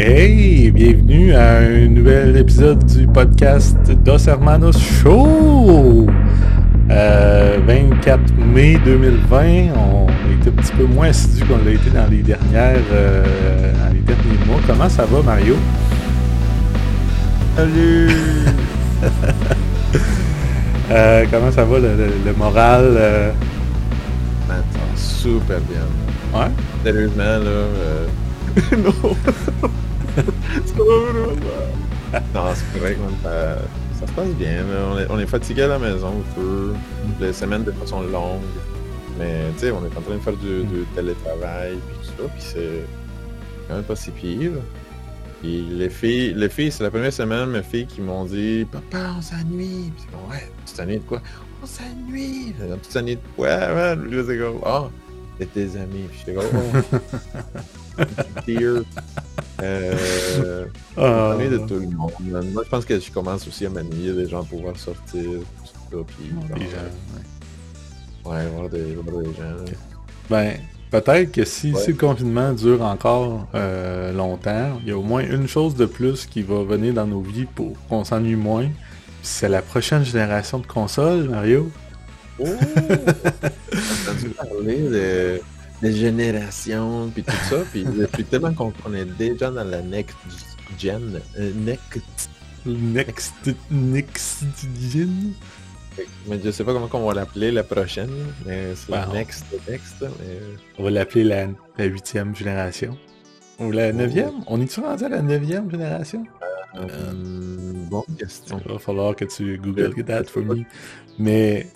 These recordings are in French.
Hey, bienvenue à un nouvel épisode du podcast Dos Hermanos Show. 24 euh, mai 2020, on est un petit peu moins assidu qu'on l'a été dans les dernières, euh, dans les derniers mois. Comment ça va, Mario? Salut! Euh, comment ça va le, moral? super bien. Ouais? Sérieusement, là. non! non, c'est correct, Ça, ça, se passe bien. On est, on est, fatigué à la maison un peu. Les semaines, des fois, sont longues. Mais, tu sais, on est en train de faire du, télétravail, puis tout ça. Puis c'est quand même pas si pire. Puis les filles, les filles, c'est la première semaine, mes filles qui m'ont dit Papa, on s'ennuie. Puis c'est ouais, tu t'ennuies de quoi On s'ennuie. Tu t'ennuies de quoi Ouais, ouais. c'est comme, oh, tes amis. Puis comme. Euh, oh. de tout le monde. Moi, je pense que je commence aussi à m'ennuyer des gens pouvoir sortir. Tout ça, puis, des gens, ouais. ouais, voir des, voir des gens. Ben, Peut-être que si, le confinement dure encore euh, longtemps, il y a au moins une chose de plus qui va venir dans nos vies pour qu'on s'ennuie moins. C'est la prochaine génération de consoles, Mario. Oh! entendu parler de, de génération puis tout ça, puis depuis tellement qu'on est déjà dans la next gen, euh, next... Next... Next gen mais je sais pas comment on va l'appeler la prochaine, mais c'est la next, next. On va l'appeler la huitième génération. Ou la neuvième? On est-tu rendu à la neuvième génération? Euh, euh, bonne question. Il va falloir que tu google that for me. Mais,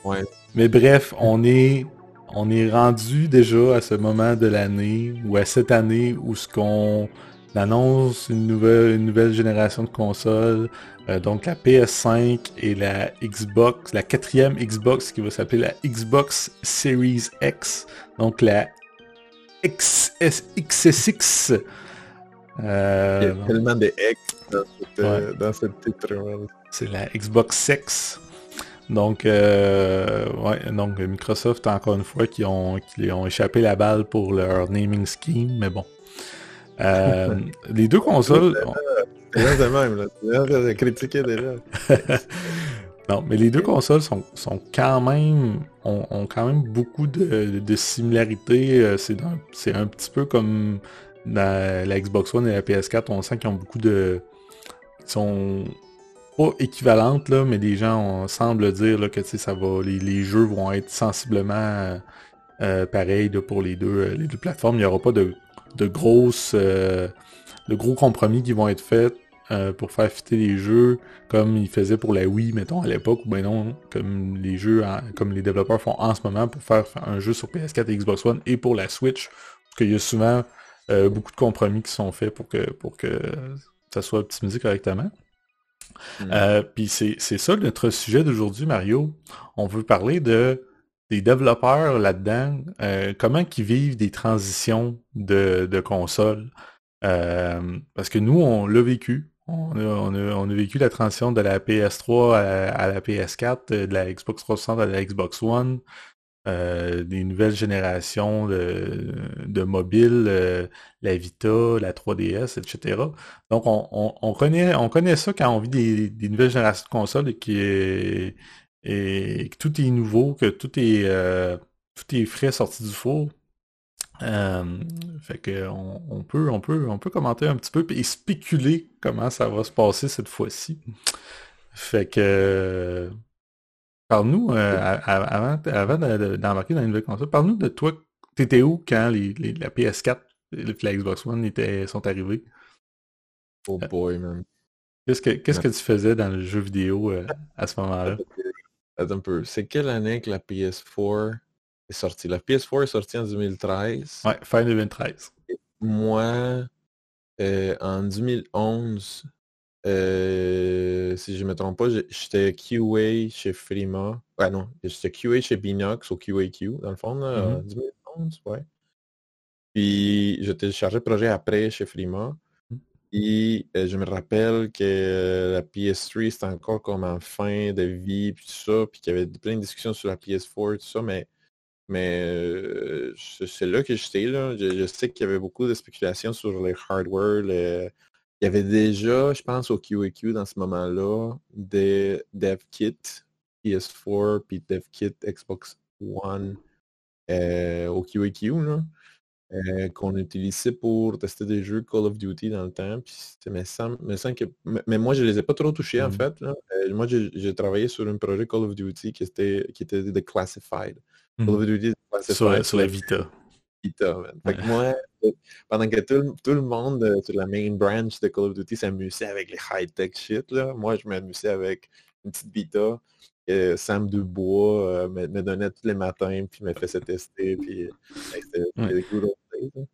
mais bref, on est, on est rendu déjà à ce moment de l'année, ou à cette année où ce qu'on annonce une nouvelle, une nouvelle génération de consoles, euh, donc la PS5 et la Xbox, la quatrième Xbox qui va s'appeler la Xbox Series X, donc la XS, XSX. Euh, Il y a tellement de X dans, ce titre. C'est la Xbox X. Donc, euh, ouais, donc Microsoft, encore une fois, qui ont, qui ont échappé la balle pour leur naming scheme, mais bon. Euh, les deux consoles... de même, là. critiquer déjà. non, mais les deux consoles sont, sont quand même... ont, quand même beaucoup de, de similarités. Euh, c'est un, petit peu comme la, la, Xbox One et la PS4. On sent qu'ils ont beaucoup de... Ils sont pas équivalentes, là, mais les gens semblent dire que ça va, les, jeux vont être sensiblement euh, pareils pour les deux, les deux plateformes. Il n'y aura pas de de grosses euh, de gros compromis qui vont être faits euh, pour faire fitter les jeux comme ils faisaient pour la Wii, mettons, à l'époque, ou ben non, comme les jeux, comme les développeurs font en ce moment pour faire un jeu sur PS4 et Xbox One et pour la Switch, parce qu'il y a souvent euh, beaucoup de compromis qui sont faits pour que, pour que ça soit optimisé correctement. Mm. Puis c'est ça notre sujet d'aujourd'hui, Mario. On veut parler de des développeurs là-dedans, euh, comment qu'ils vivent des transitions de, de consoles. Euh, parce que nous, on l'a vécu. On a, vécu la transition de la PS3 à, la PS4, de la Xbox 360 à la Xbox One, euh, des nouvelles générations de, mobiles, la Vita, la 3DS, etc. Donc on, connaît, on connaît ça quand on vit des, nouvelles générations de consoles et que tout est nouveau, que tout est, euh, tout est frais sorti du four. Euh, fait que on, peut, on, peut, on peut commenter un petit peu et spéculer comment ça va se passer cette fois-ci. Fait que parle-nous, euh, avant, avant d'embarquer dans une nouvelle console, parle-nous de toi, t'étais où quand les, la PS4 et la Xbox One étaient, sont arrivés? Oh boy, man. Qu'est-ce que, qu'est-ce que tu faisais dans le jeu vidéo à ce moment-là? Attends un peu. C'est quelle année que la PS4 est sortie? La PS4 est sortie en 2013. Ouais, fin 2013. moi, euh, en 2011, euh, si je ne me trompe pas, j'étais QA chez Frima. Ouais, non, j'étais QA chez Binox au QAQ, dans le fond, en 2011, mm-hmm. ouais. Puis, je téléchargé le projet après chez Frima. Et euh, je me rappelle que la PS3, c'était encore comme en fin de vie, puis tout ça, puis qu'il y avait plein de discussions sur la PS4, tout ça, mais, mais euh, c'est là que j'étais, là. Je, sais qu'il y avait beaucoup de spéculations sur les hardware, il y avait déjà, je pense, au QEQ dans ce moment-là, des dev kits PS4 puis dev kit Xbox One euh, au QEQ, euh, qu'on utilisait pour tester des jeux Call of Duty dans le temps. Puis mais, que, mais moi, je les ai pas trop touchés, en mmh. fait. Euh, moi, j'ai travaillé sur un projet Call of Duty qui était, qui était de Classified. Call of mmh. Duty Classified. Sur, la Vita. Moi, pendant que tout, le monde sur la main branch de Call of Duty s'amusait avec les high-tech shit, là, moi, je m'amusais avec une petite Vita Sam Dubois euh, me, donnait tous les matins, puis me faisait tester, puis c'était ouais. cool.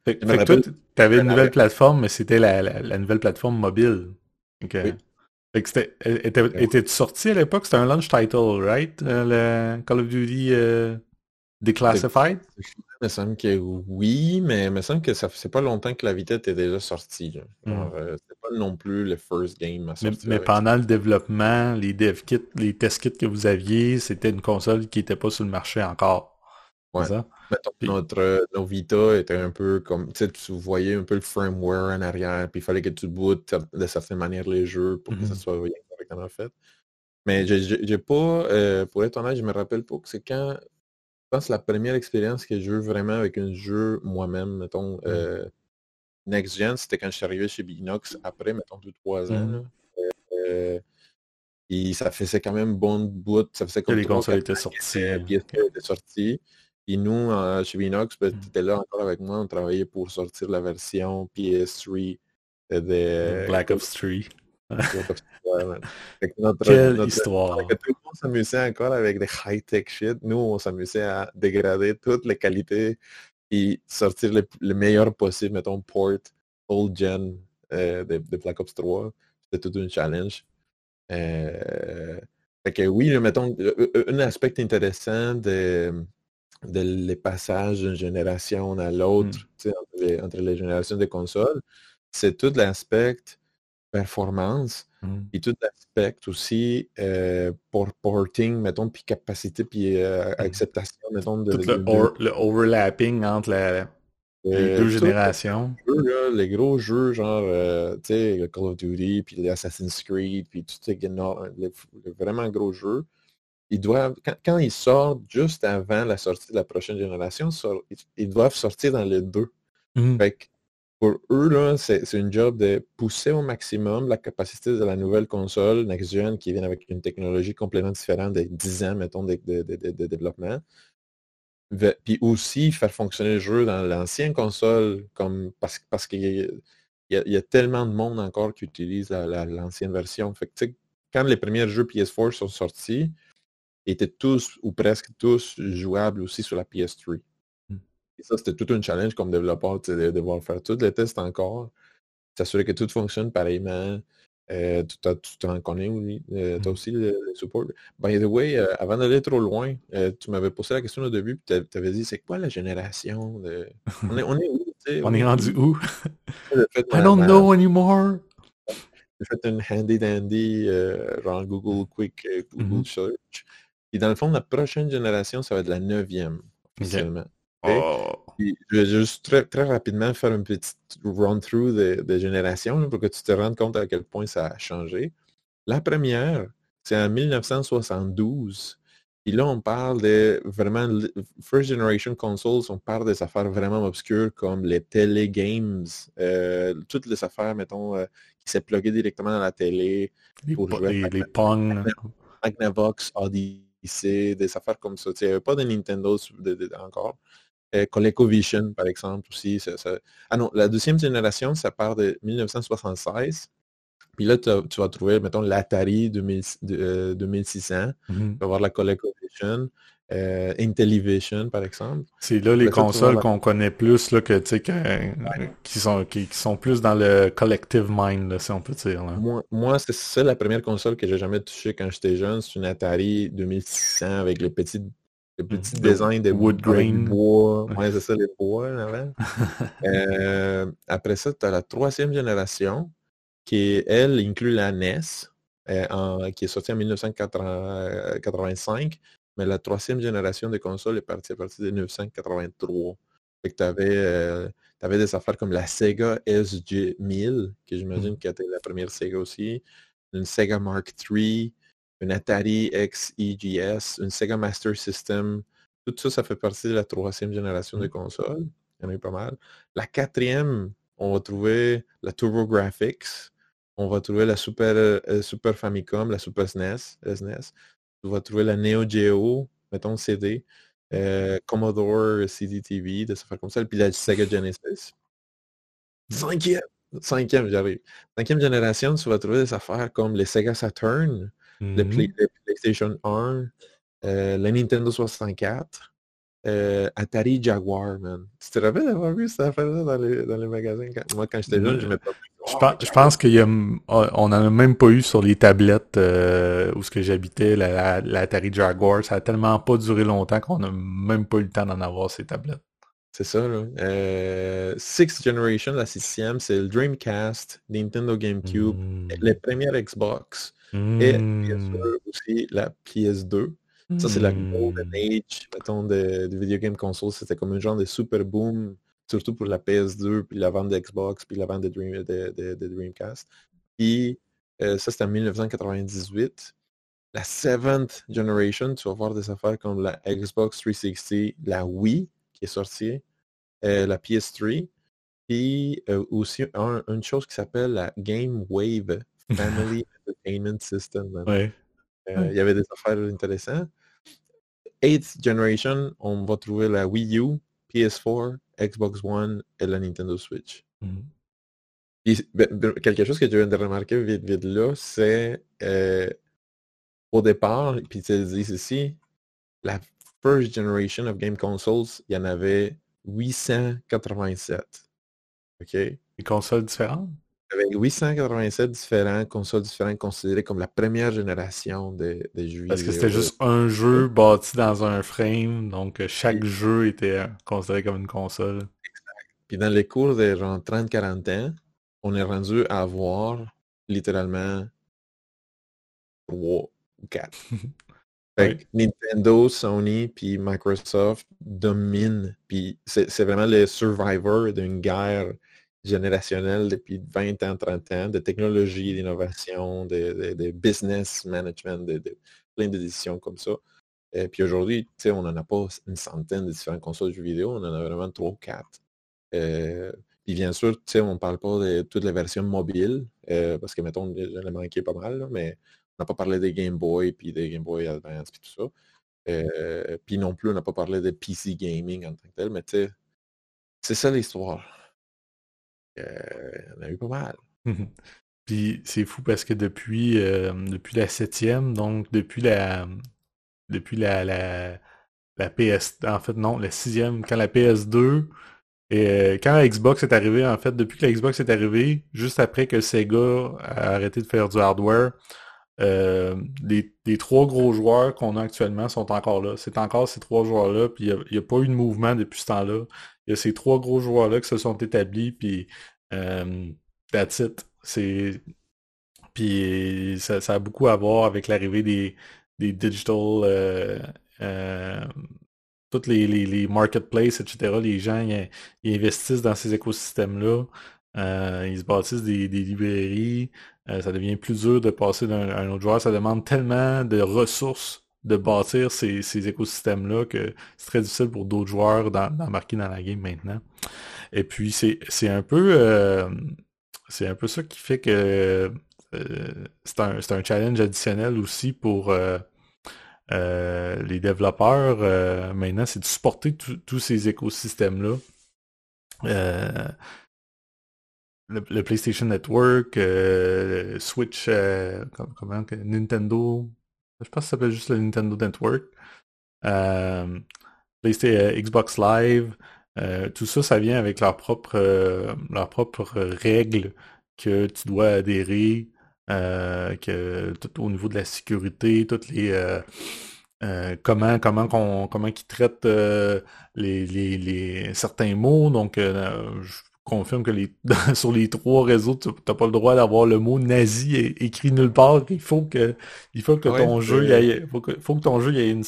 Fait, que toi, tu avais une nouvelle plateforme, mais c'était la, nouvelle plateforme mobile. Fait que c'était, était-tu sorti à l'époque? C'était un launch title, right? Euh, le Call of Duty euh, Declassified? Il me semble que oui, mais il me semble que ça fait pas longtemps que la vitesse était déjà sortie. Hmm. Euh, pas non plus le first game à sortir. Mais, pendant le développement, les dev kits, les test kits que vous aviez, c'était une console qui n'était pas sur le marché encore. Ouais. Ça? notre, nos Vita était un peu comme, tu sais, tu voyais un peu le firmware en arrière, puis il fallait que tu bootes de certaine manière les jeux pour que ça hmm. soit bien correctement fait. Mais j'ai pas, euh, pour être honnête, je me rappelle pas que c'est quand pense que la première expérience que j'ai eu vraiment avec un jeu moi-même, mettons, mmh. euh, Next Gen, c'était quand je suis arrivé chez Binox après, mettons, deux, trois ans. Mmh. Euh, et ça faisait quand même bon bout. Ça faisait comme les consoles étaient sorties. étaient sorties. Et nous, chez Binox, ben, mmh. tu étais là encore avec moi, on travaillait pour sortir la version PS3 de Black Ops 3. Notre, Quelle histoire! tout le monde s'amusait encore avec des high-tech shit. Nous, on s'amusait à dégrader toutes les qualités et sortir le, meilleur possible, mettons, port old gen euh, de, Black Ops 3. C'était tout un challenge. Euh, fait que oui, mettons, un aspect intéressant de, de les passages d'une génération à l'autre, hmm. entre, entre, les générations de consoles, c'est tout l'aspect performance mmh. et tout l'aspect aussi euh, pour porting, mettons, puis capacité, puis euh, mmh. acceptation, mettons, de, tout le, overlapping entre les euh, deux générations. Les, les, gros jeux, genre, tu sais, Call of Duty, puis Assassin's Creed, puis tout ces les, vraiment gros jeux, ils doivent, quand, ils sortent juste avant la sortie de la prochaine génération, ils, doivent sortir dans les deux. Fait que, pour eux, c'est une job de pousser au maximum la capacité de la nouvelle console next-gen qui vient avec une technologie complètement différente des 10 ans, mettons, de, développement. Puis aussi faire fonctionner le jeu dans l'ancienne console, parce, parce qu'il y, a tellement de monde encore qui utilise l'ancienne version. Fait quand les premiers jeux PS4 sont sortis, ils étaient tous ou presque tous jouables aussi sur la PS3. Et ça, c'était tout un challenge comme développeur de devoir faire tous les tests encore, s'assurer que tout fonctionne pareillement. Euh, tu t'en connais, oui. Euh, tu as mmh. aussi le, support. By the way, euh, avant d'aller trop loin, tu m'avais posé la question au début, puis tu avais dit c'est quoi la génération de... on, est, on est où On est rendu où? I don't know anymore. J'ai fait une handy dandy, genre Google Quick, Google mmh Search. Et dans le fond, la prochaine génération, ça va être la neuvième, officiellement. Oh. Je vais juste très, très, rapidement faire un petit run-through de, génération pour que tu te rendes compte à quel point ça a changé. La première, c'est en 1972. Et là, on parle de vraiment first generation consoles, on parle des affaires vraiment obscures comme les télégames, euh, toutes les affaires, mettons, euh, qui s'est pluguées directement dans la télé. Les, pour jouer les, Pong. Magnavox, Odyssey, des affaires comme ça. Il n'y avait pas de Nintendo encore. Euh, ColecoVision, par exemple, aussi. Ah non, la deuxième génération, ça part de 1976. Puis là, tu, vas trouver, mettons, l'Atari 2600. Euh, mmh tu vas voir la ColecoVision. Euh, Intellivision, par exemple. C'est là les consoles qu'on connaît plus, là, que, qui, sont, qui, sont plus dans le collective mind, si on peut dire. Moi, moi c'est ça la première console que j'ai jamais touchée quand j'étais jeune. C'est une Atari 2600 avec les petites le petit design de wood grain. Bois. Ouais, c'est ça, les bois, euh, après ça, tu as la troisième génération, qui, elle, inclut la NES, euh, qui est sortie en 1985, mais la troisième génération de consoles est partie à partir de 1983. Fait que tu avais, des affaires comme la Sega SG-1000, que j'imagine mmh. qui était la première Sega aussi, une Sega Mark III, une Atari XEGS, une Sega Master System. Tout ça, ça fait partie de la troisième génération de mmh. consoles. Il y en a eu pas mal. La quatrième, on va trouver la TurboGrafx, on va trouver la Super, euh, Super Famicom, la Super SNES, SNES. On va trouver la Neo Geo, mettons CD, euh, Commodore CD-TV, de faire comme ça, puis la Sega Genesis. Cinquième, cinquième, j'arrive. Cinquième génération, tu vas trouver des affaires comme les Sega Saturn, le, mm-hmm. PlayStation 1, euh, le Nintendo 64, euh, Atari Jaguar, man. Tu te rappelles d'avoir vu cette affaire-là dans les, dans les magasins? moi, quand j'étais jeune, je me je, pense, je pense qu'on n'en a même pas eu sur les tablettes euh, où ce que j'habitais, la, la, Atari Jaguar. Ça a tellement pas duré longtemps qu'on n'a même pas eu le temps d'en avoir ces tablettes. C'est ça, là. Euh, Sixth Generation, la sixième, c'est le Dreamcast, Nintendo GameCube, mm. les premières Xbox et bien sûr mm. aussi la PS2. Ça, c'est la golden mmh. age, mettons, de, de video game console. C'était comme un genre de super boom, surtout pour la PS2, puis la vente d'Xbox, puis la vente de, Dream, de, Dreamcast. Puis euh, ça, c'était en 1998. La seventh generation, tu vas voir des affaires comme la Xbox 360, la Wii qui est sortie, euh, la PS3, puis euh, aussi une chose qui s'appelle la Game Wave Family Entertainment System. Il y avait des affaires intéressantes. 8th generation, on va trouver la Wii U, PS4, Xbox One et la Nintendo Switch. Mmh. Ben, ben, quelque chose que tu viens de remarquer vite, vite là, c'est euh, au départ, puis tu dis ici, la first generation of game consoles, il y en avait 887. OK? Des consoles différentes? Avec 887 différents consoles différentes considérées comme la première génération de, jeux. Parce que c'était juste un jeu bâti dans un frame, donc euh, chaque jeu était considéré comme une console. Exact. Puis dans les cours de 30-40 ans, on est rendu à avoir littéralement 3 ou 4. Nintendo, Sony, puis Microsoft dominent. Puis c'est vraiment le survivor d'une guerre générationnel depuis 20 ans, 30 ans, de technologie, d'innovation, de, business management, de, plein de décisions comme ça. Et puis aujourd'hui, on n'en a pas une centaine de différentes consoles de jeux vidéo, on en a vraiment trois ou quatre. Euh, puis bien sûr, on ne parle pas de toutes les versions mobiles, euh, parce que mettons, j'en ai manqué pas mal, mais on n'a pas parlé des Game Boy, puis des Game Boy Advance, puis tout ça. Euh, puis non plus, on n'a pas parlé de PC gaming en tant que tel, mais tu sais, c'est ça l'histoire en a eu pas mal. Puis c'est fou parce que depuis, euh, depuis la septième, donc depuis la depuis la, la, PS en fait non, la sixième, quand la PS2 et euh, quand la Xbox est arrivée, en fait, depuis que la Xbox est arrivée, juste après que Sega a arrêté de faire du hardware, euh, les, trois gros joueurs qu'on a actuellement sont encore là. C'est encore ces trois joueurs-là, puis il n'y a, pas eu de mouvement depuis ce temps-là. Il y a ces trois gros joueurs-là qui se sont établis, puis euh. Puis ça, a beaucoup à voir avec l'arrivée des, des digital... Euh, euh, toutes les, les, marketplaces, etc. Les gens investissent dans ces écosystèmes-là. ils se bâtissent des, des librairies. ça devient plus dur de passer d'un un autre joueur. Ça demande tellement de ressources de bâtir ces, écosystèmes-là que c'est très difficile pour d'autres joueurs d'embarquer dans la game maintenant. Et puis c'est un peu euh, c'est un peu ça qui fait que euh, c'est un, challenge additionnel aussi pour euh, les développeurs maintenant, c'est de supporter tous ces écosystèmes-là. Le, PlayStation Network, Switch, comment, Nintendo, je pense que ça s'appelle juste le Nintendo Network. Euh, euh, Xbox Live, euh, tout ça, ça vient avec leurs propres leur propre règles que tu dois adhérer, que tout au niveau de la sécurité, toutes les comment comment qu'on comment ils traitent les, les, les, certains mots. Donc confirme que les, sur les trois réseaux, tu n'as pas le droit d'avoir le mot nazi écrit nulle part. Il faut que, il faut que ton jeu, il faut, que, faut que ton jeu ait une,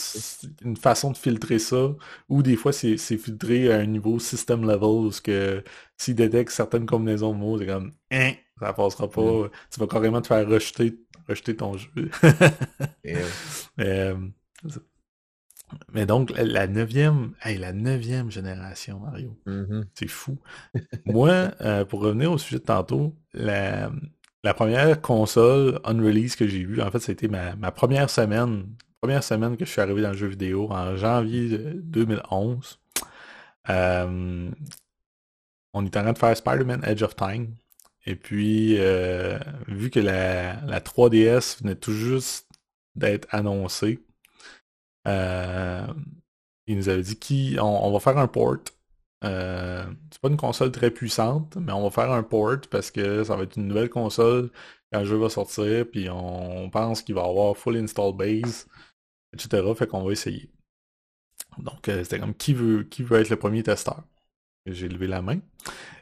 une, façon de filtrer ça. Ou des fois, c'est filtré à un niveau system level, parce que s'il détecte certaines combinaisons de mots, c'est comme, hein, ça passera pas. Mm. Tu vas carrément te faire rejeter, rejeter ton jeu. Euh, mais donc, la neuvième, hey, la neuvième génération, Mario. Mm-hmm. C'est fou. Moi, euh, pour revenir au sujet de tantôt, la, première console unrelease que j'ai vue, en fait, c'était ma, ma première semaine. Première semaine que je suis arrivé dans le jeu vidéo en janvier 2011. Euh, on est en train de faire Spider-Man Edge of Time. Et puis, euh, vu que la, la 3DS venait tout juste d'être annoncée, il nous avait dit qu'on on va faire un port. Euh, c'est pas une console très puissante, mais on va faire un port parce que ça va être une nouvelle console quand le jeu va sortir, puis on pense qu'il va avoir full install base, etc. Fait qu'on va essayer. Donc euh, c'était comme qui veut qui veut être le premier testeur? J'ai levé la main.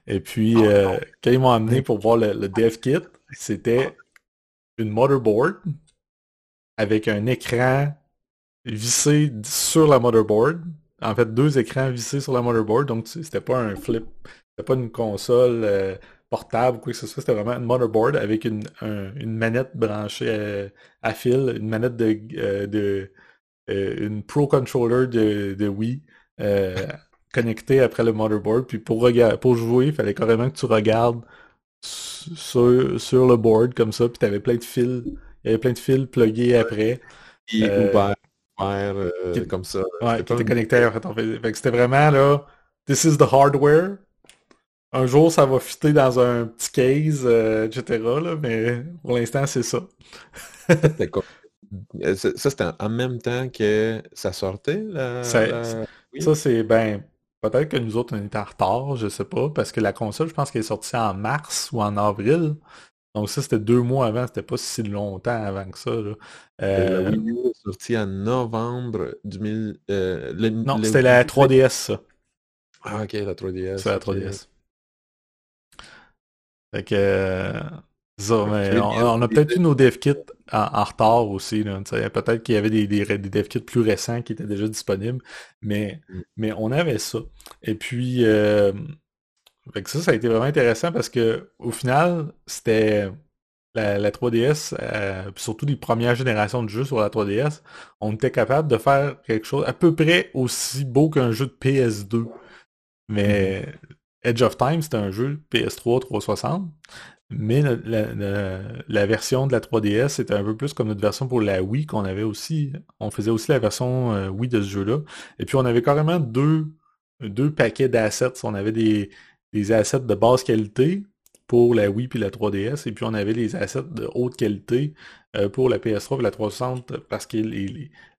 Et puis ah, quand ils m'ont amené pour voir le, le dev kit, c'était une motherboard avec un écran vissé sur la motherboard. En fait, deux écrans vissés sur la motherboard. Donc, c'était pas un flip. C'était pas une console euh, portable ou quoi que ce soit. C'était vraiment une motherboard avec une, une manette branchée à, fil, une manette de, euh, de euh, une Pro Controller de, de Wii connectée après le motherboard. Puis pour, pour jouer, il fallait carrément que tu regardes sur, sur le board comme ça. Puis tu avais plein de fils. Il y avait plein de fils pluggés après. Euh, comme ça. Ouais, qui était connecté en fait. fait c'était vraiment là, this is the hardware. Un jour, ça va fitter dans un petit case, euh, etc. Là, mais pour l'instant, c'est ça. Euh, ça, c'était en même temps que ça sortait? Ça, c'est, ben, peut-être que nous autres, on était en retard, je sais pas, parce que la console, je pense qu'elle est sortie en mars ou en avril. Donc ça, c'était deux mois avant, c'était pas si longtemps avant que ça. Là. Euh, la Wii U est sortie en novembre 2000. Euh, non, c'était la 3DS, ça. Ah, ok, la 3DS. C'est la 3DS. Fait que. Euh, ça, mais on, a peut-être eu nos dev kits en, retard aussi. Peut-être qu'il y avait des, des, des, dev kits plus récents qui étaient déjà disponibles, mais, mm. mais on avait ça. Et puis, euh, fait que ça, ça a été vraiment intéressant parce que au final, c'était la, 3DS, euh, surtout les premières générations de jeux sur la 3DS, on était capable de faire quelque chose à peu près aussi beau qu'un jeu de PS2. Mais mm-hmm. Edge of Time, c'était un jeu PS3 360. Mais la, version de la 3DS, c'était un peu plus comme notre version pour la Wii qu'on avait aussi. On faisait aussi la version euh, Wii de ce jeu-là. Et puis on avait carrément deux, deux paquets d'assets. On avait des, des assets de basse qualité pour la Wii puis la 3DS, et puis on avait les assets de haute qualité euh, pour la PS3 et la 360, parce que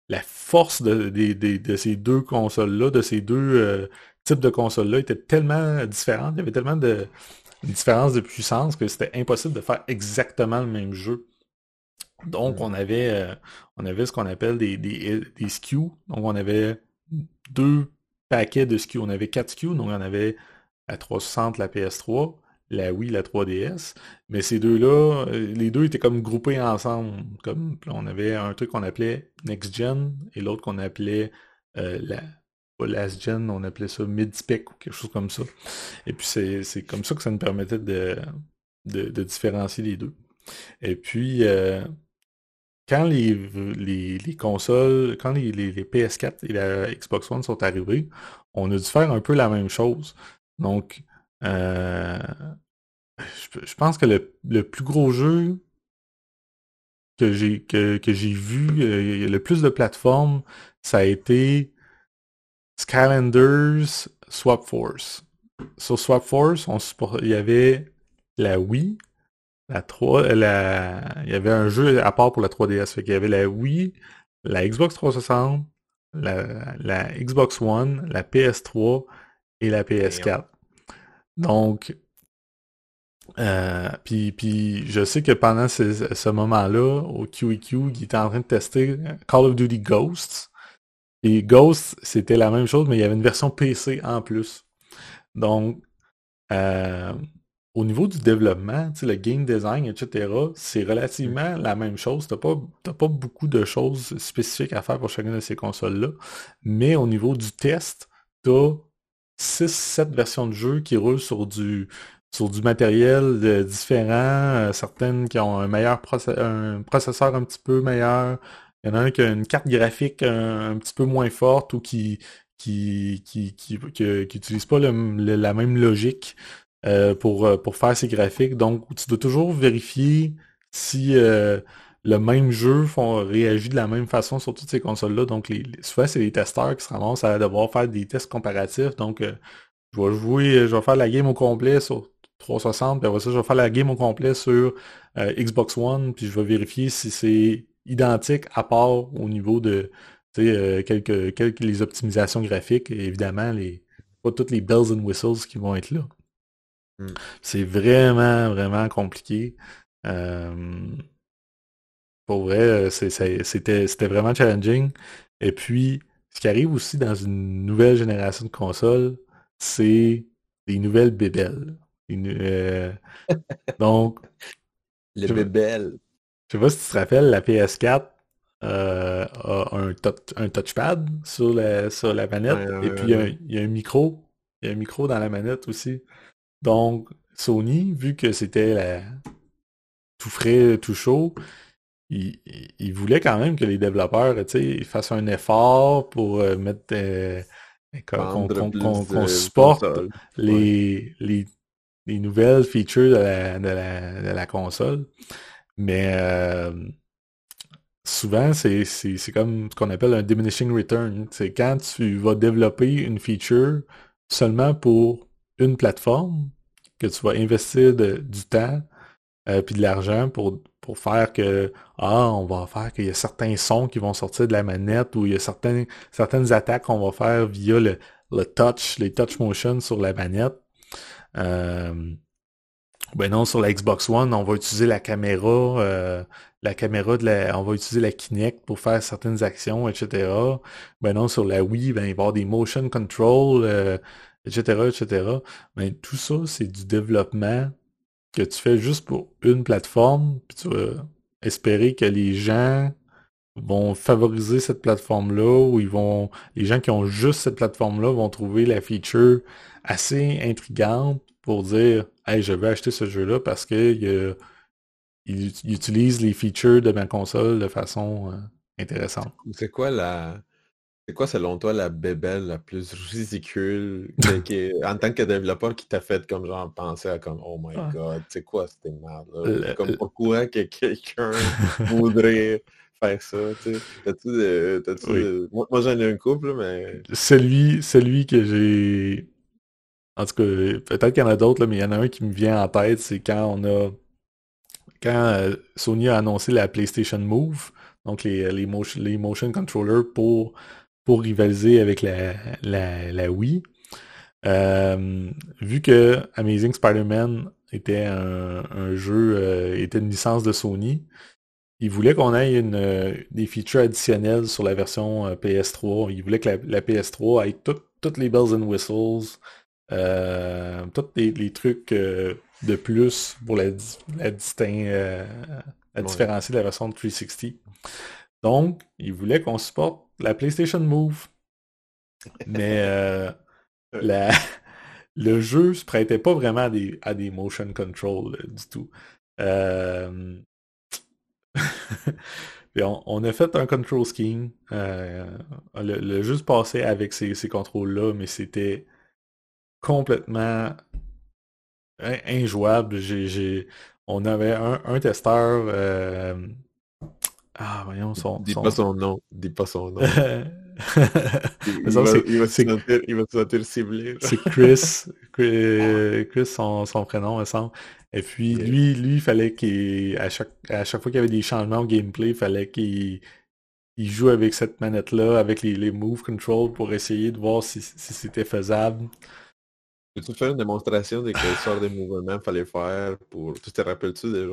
la force de, ces deux consoles-là, de ces deux euh, types de consoles-là, était tellement différente, il y avait tellement de différence de puissance que c'était impossible de faire exactement le même jeu. Donc on avait, euh, on avait ce qu'on appelle des, des, des SKU, donc on avait deux paquets de SKU, on avait quatre SKU, donc on avait la 360, la PS3, la Wii, la 3DS. Mais ces deux-là, euh, les deux étaient comme groupés ensemble. Comme on avait un truc qu'on appelait Next Gen et l'autre qu'on appelait euh, la Last Gen, on appelait ça Mid-Spec ou quelque chose comme ça. Et puis c'est comme ça que ça nous permettait de, de, différencier les deux. Et puis euh, quand les, les, consoles, quand les, les, PS4 et la Xbox One sont arrivés, on a dû faire un peu la même chose. Donc, euh, je, pense que le, plus gros jeu que j'ai que, que j'ai vu, euh, le plus de plateformes, ça a été Skylanders Swap Force. Sur Swap Force, il y avait la Wii, la 3, la, il y avait un jeu à part pour la 3DS. Fait il y avait la Wii, la Xbox 360, la, la Xbox One, la PS3 et la PS4. Donc, euh, puis, puis je sais que pendant ce, moment-là, au QEQ, il était en train de tester Call of Duty Ghosts. Et Ghosts, c'était la même chose, mais il y avait une version PC en plus. Donc, Euh, au niveau du développement, le game design, etc., c'est relativement la même chose. Tu n'as pas, pas beaucoup de choses spécifiques à faire pour chacune de ces consoles-là. Mais au niveau du test, tu as 6-7 versions de jeu qui roulent sur du, sur du matériel euh, différent, euh, certaines qui ont un meilleur un processeur un petit peu meilleur. Il y en a un qui a une carte graphique un, petit peu moins forte ou qui qui qui, qui, utilise pas la même logique euh, pour, pour faire ses graphiques. Donc, tu dois toujours vérifier si le même jeu font, réagit de la même façon sur toutes ces consoles-là. Donc, les, souvent, c'est les testeurs qui se ramassent à devoir faire des tests comparatifs. Donc, je vais jouer, je vais faire la game au complet sur 360, puis après ça, je vais faire la game au complet sur euh, Xbox One, puis je vais vérifier si c'est identique à part au niveau de euh, quelques, quelques les optimisations graphiques, et évidemment, les, pas toutes les bells and whistles qui vont être là. Hmm. C'est vraiment, vraiment compliqué. Euh, pour vrai, c'était vraiment challenging. Et puis, ce qui arrive aussi dans une nouvelle génération de consoles, c'est des nouvelles bébelles. Euh, donc. Le bébel. Je sais pas si tu te rappelles, la PS4 euh, a un, un, touchpad sur la, sur la manette. et puis il y, a un micro. Il y a un micro dans la manette aussi. Donc, Sony, vu que c'était tout frais, tout chaud, il, il, voulait quand même que les développeurs fassent un effort pour euh, mettre qu'on supporte les, les, les nouvelles features de la, console. Mais euh, souvent, c'est comme ce qu'on appelle un diminishing return. C'est quand tu vas développer une feature seulement pour une plateforme, que tu vas investir du temps euh, puis de l'argent pour, pour faire que ah, on va faire qu'il y a certains sons qui vont sortir de la manette ou il y a certains, certaines attaques qu'on va faire via le, le touch, les touch motion sur la manette. Euh, ben non, sur la Xbox One, on va utiliser la caméra, euh, la caméra de la, on va utiliser la Kinect pour faire certaines actions, etc. Ben non, sur la Wii, ben il va y avoir des motion control, etc., etc. Ben tout ça, c'est du développement que tu fais juste pour une plateforme, puis tu vas espérer que les gens vont favoriser cette plateforme-là, ou ils vont, les gens qui ont juste cette plateforme-là vont trouver la feature assez intrigante pour dire Hey, je vais acheter ce jeu-là parce qu'il il, utilise les features de ma console de façon euh, intéressante. C'est quoi la. C'est quoi selon toi la bébelle la plus ridicule en tant que développeur qui t'a fait comme genre penser à comme Oh my ah. god, c'est quoi cette merde-là? Comme pourquoi que quelqu'un voudrait faire ça, tu sais? Moi, j'en ai un couple, mais. Celui, celui que j'ai. En tout cas, peut-être qu'il y en a d'autres, mais il y en a un qui me vient en tête, c'est quand on a. Quand euh, Sony a annoncé la PlayStation Move, donc les, les, motion, les motion controllers pour, pour rivaliser avec la, la, Wii. Euh, vu que Amazing Spider-Man était un, jeu, euh, était une licence de Sony, il voulait qu'on ait une, euh, des features additionnelles sur la version euh, PS3. Il voulait que la, PS3 ait toutes les bells and whistles, tous les, trucs de plus pour la, la, différencier de la version de 360. Donc, il voulait qu'on supporte la PlayStation Move. Mais la, le jeu se prêtait pas vraiment à des, à des motion control du tout. on, a fait un control scheme. Euh, le, juste passé avec ces, contrôles-là, mais c'était complètement injouable. on avait un, testeur. Ah, voyons, son. Dis pas son nom. Dis pas son nom. il, va, se sentir, ciblé. C'est Chris. Chris, son, son prénom, me semble. Et puis lui, lui, il fallait qu'à chaque, à chaque fois qu'il y avait des changements au gameplay, il fallait qu'il joue avec cette manette-là, avec les, les move control pour essayer de voir si, c'était faisable. Peux-tu faire une démonstration de quelle sorte de mouvement il fallait faire pour. Tu te rappelles-tu déjà?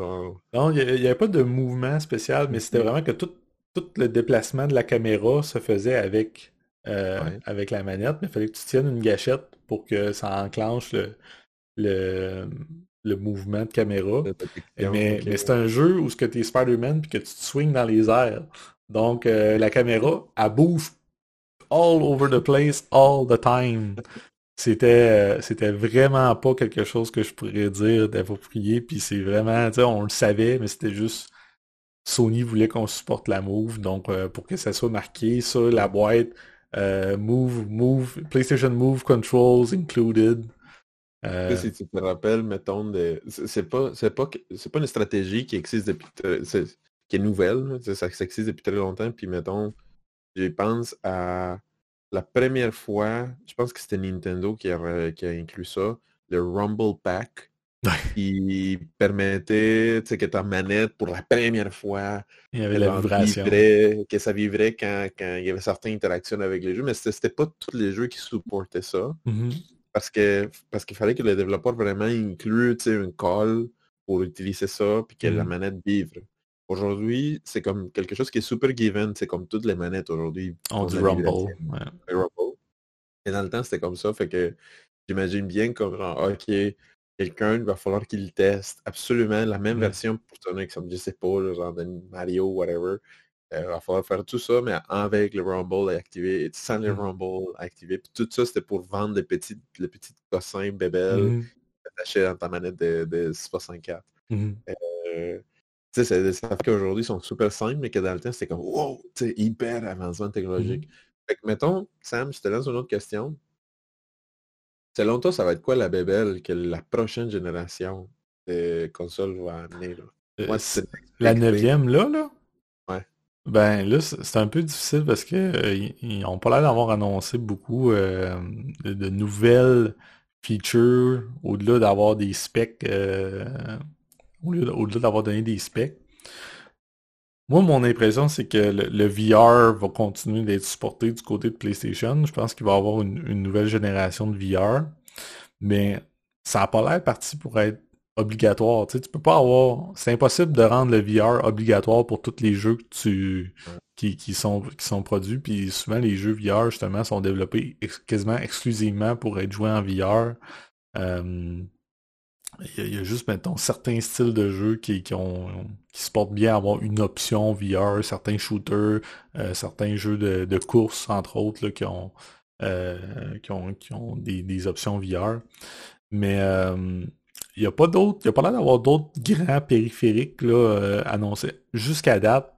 Non, il n'y avait pas de mouvement spécial, mais c'était vraiment que tout, tout le déplacement de la caméra se faisait avec, euh, avec la manette, mais il fallait que tu tiennes une gâchette pour que ça enclenche le, le, le mouvement de caméra. Mais, mais c'est un jeu où ce que tu es Spider-Man puis que tu te swings dans les airs. Donc euh, la caméra, elle bouge all over the place all the time. C'était euh, c'était vraiment pas quelque chose que je pourrais dire d'approprié. Puis c'est vraiment, tu sais, on le savait, mais c'était juste Sony voulait qu'on supporte la Move. Donc euh, pour que ça soit marqué sur la boîte, Move, Move, PlayStation Move Controls included. Euh, si tu te rappelles, mettons, de... c'est pas, c'est pas, c'est pas une stratégie qui existe depuis, qui est nouvelle, ça, existe depuis très longtemps. Puis mettons, je pense à la première fois, je pense que c'était Nintendo qui a, qui a inclus ça, le Rumble Pack, qui permettait que ta manette, pour la première fois, il y avait la vibration. que ça vivrait quand, quand, il y avait certaines interactions avec les jeux, mais c'était pas tous les jeux qui supportaient ça. Mmh parce que parce qu'il fallait que le développeur vraiment inclue une call pour utiliser ça, puis que la mmh manette vibre. Aujourd'hui, c'est comme quelque chose qui est super given, c'est comme toutes les manettes aujourd'hui. On dit Rumble. Et dans le temps, c'était comme ça, fait que j'imagine bien comme OK, quelqu'un, il va falloir qu'il teste absolument la même version pour ton exemple, je sais pas, genre de Mario, whatever. Il va falloir faire tout ça, mais avec le Rumble activé, sans le mmh. Rumble activé. Puis tout ça, c'était pour vendre des petits, les petits cossins bébelles attachés dans ta manette de, de 64. Mmh euh, sais, c'est fait qu'aujourd'hui, ils sont super simples, mais que dans le temps, c'était comme wow, tu sais, hyper avancement technologique. Fait que, mettons, Sam, je te lance une autre question. Selon toi, ça va être quoi la bébelle que la prochaine génération de consoles va amener? Là? Euh, la neuvième, là, là? Ben là, c'est un peu difficile parce que euh, ils ont pas l'air d'avoir annoncé beaucoup euh, de, nouvelles features au-delà d'avoir des specs euh, au-delà d'avoir donné des specs. Moi, mon impression, c'est que le, VR va continuer d'être supporté du côté de PlayStation. Je pense qu'il va y avoir une, nouvelle génération de VR. Mais ça n'a pas l'air parti pour être obligatoire. Tu, peux pas avoir. C'est impossible de rendre le VR obligatoire pour tous les jeux qui, sont, qui sont produits. Puis souvent les jeux VR justement sont développés quasiment exclusivement pour être joués en VR. Euh, il y, a juste mettons certains styles de jeux qui, qui, ont, qui se portent bien à avoir une option VR, certains shooters, euh, certains jeux de, de course, entre autres, là, qui ont, euh, qui ont, qui ont des, des options VR. Mais euh, il n'y a pas d'autres, il a pas l'air d'avoir d'autres grands périphériques là, annoncés jusqu'à date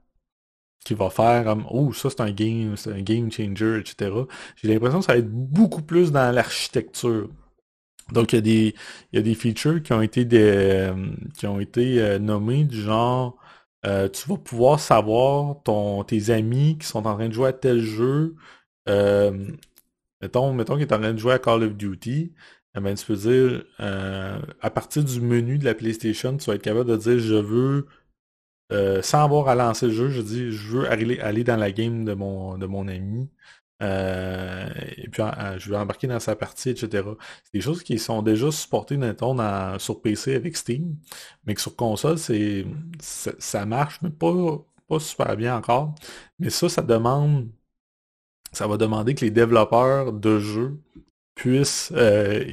qui va faire oh ça c'est un game, c'est un game changer, etc. J'ai l'impression que ça va être beaucoup plus dans l'architecture. Donc il y a des features qui ont été été euh, nommés du genre euh, tu vas pouvoir savoir tes amis qui sont en train de jouer à tel jeu mettons qu'ils sont en train de jouer à Call of Duty eh ben, tu peux dire, euh, à partir du menu de la PlayStation, tu vas être capable de dire, je veux, euh, sans avoir à lancer le jeu, je dis, je veux aller, dans la game de mon ami. Euh, et puis je veux embarquer dans sa partie, etc. C'est des choses qui sont déjà supportées sur PC avec Steam, mais que sur console, c'est ça, marche, mais pas, pas super bien encore. Mais ça, ça demande ça va demander que les développeurs de jeux puisse... Euh,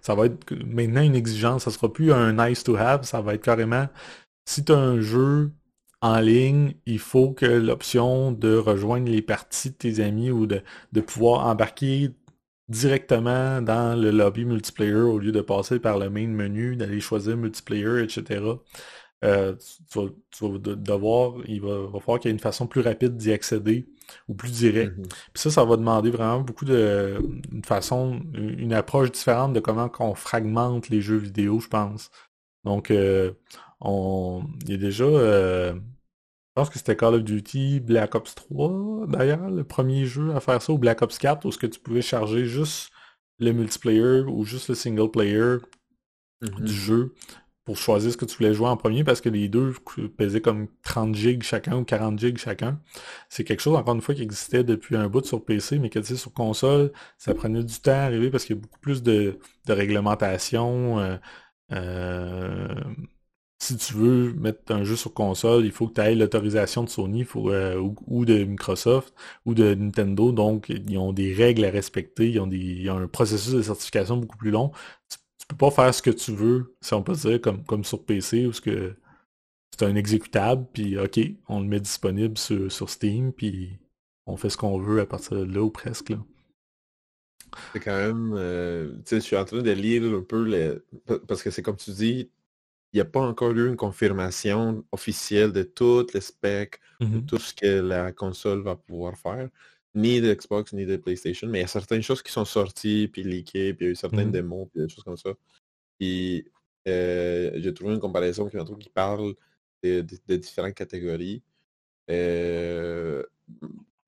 ça, va être maintenant une exigence, ça sera plus un nice to have, ça va être carrément, si tu as un jeu en ligne, il faut que l'option de rejoindre les parties de tes amis ou de, de pouvoir embarquer directement dans le lobby multiplayer au lieu de passer par le main menu, d'aller choisir multiplayer, etc. Euh, tu, vas, devoir, il va, va falloir qu'il y ait une façon plus rapide d'y accéder ou plus direct. Mm-hmm. Puis ça, ça va demander vraiment beaucoup de une façon, une approche différente de comment on fragmente les jeux vidéo, je pense. Donc, euh, on, il y a déjà, euh, je pense que c'était Call of Duty Black Ops 3, d'ailleurs, le premier jeu à faire ça, ou Black Ops 4, où ce que tu pouvais charger juste le multiplayer ou juste le single player mm-hmm. du jeu pour choisir ce que tu voulais jouer en premier parce que les deux pesaient comme 30 gigs chacun ou 40 gigs chacun. C'est quelque chose, encore une fois, qui existait depuis un bout sur PC, mais que tu sais, sur console, ça prenait du temps à arriver parce qu'il y a beaucoup plus de, de réglementation. Euh, euh, si tu veux mettre un jeu sur console, il faut que tu aies l'autorisation de Sony euh, ou, de Microsoft ou de Nintendo. Donc, ils ont des règles à respecter, ils ont, un processus de certification beaucoup plus long peux pas faire ce que tu veux, si on peut dire, comme, sur PC, où que c'est un exécutable, puis ok, on le met disponible sur, Steam, puis on fait ce qu'on veut à partir de là ou presque. C'est quand même. Euh, tu sais, je suis en train de lire un peu les. Parce que c'est comme tu dis, il n'y a pas encore eu une confirmation officielle de toutes les specs, de Mhm. tout ce que la console va pouvoir faire, ni de Xbox, ni de PlayStation, mais il y a certaines choses qui sont sorties, puis leakées, puis il y a eu certaines Mhm. démos, puis des choses comme ça. Puis euh, j'ai trouvé une comparaison qui, qui parle de, de- de différentes catégories. Euh,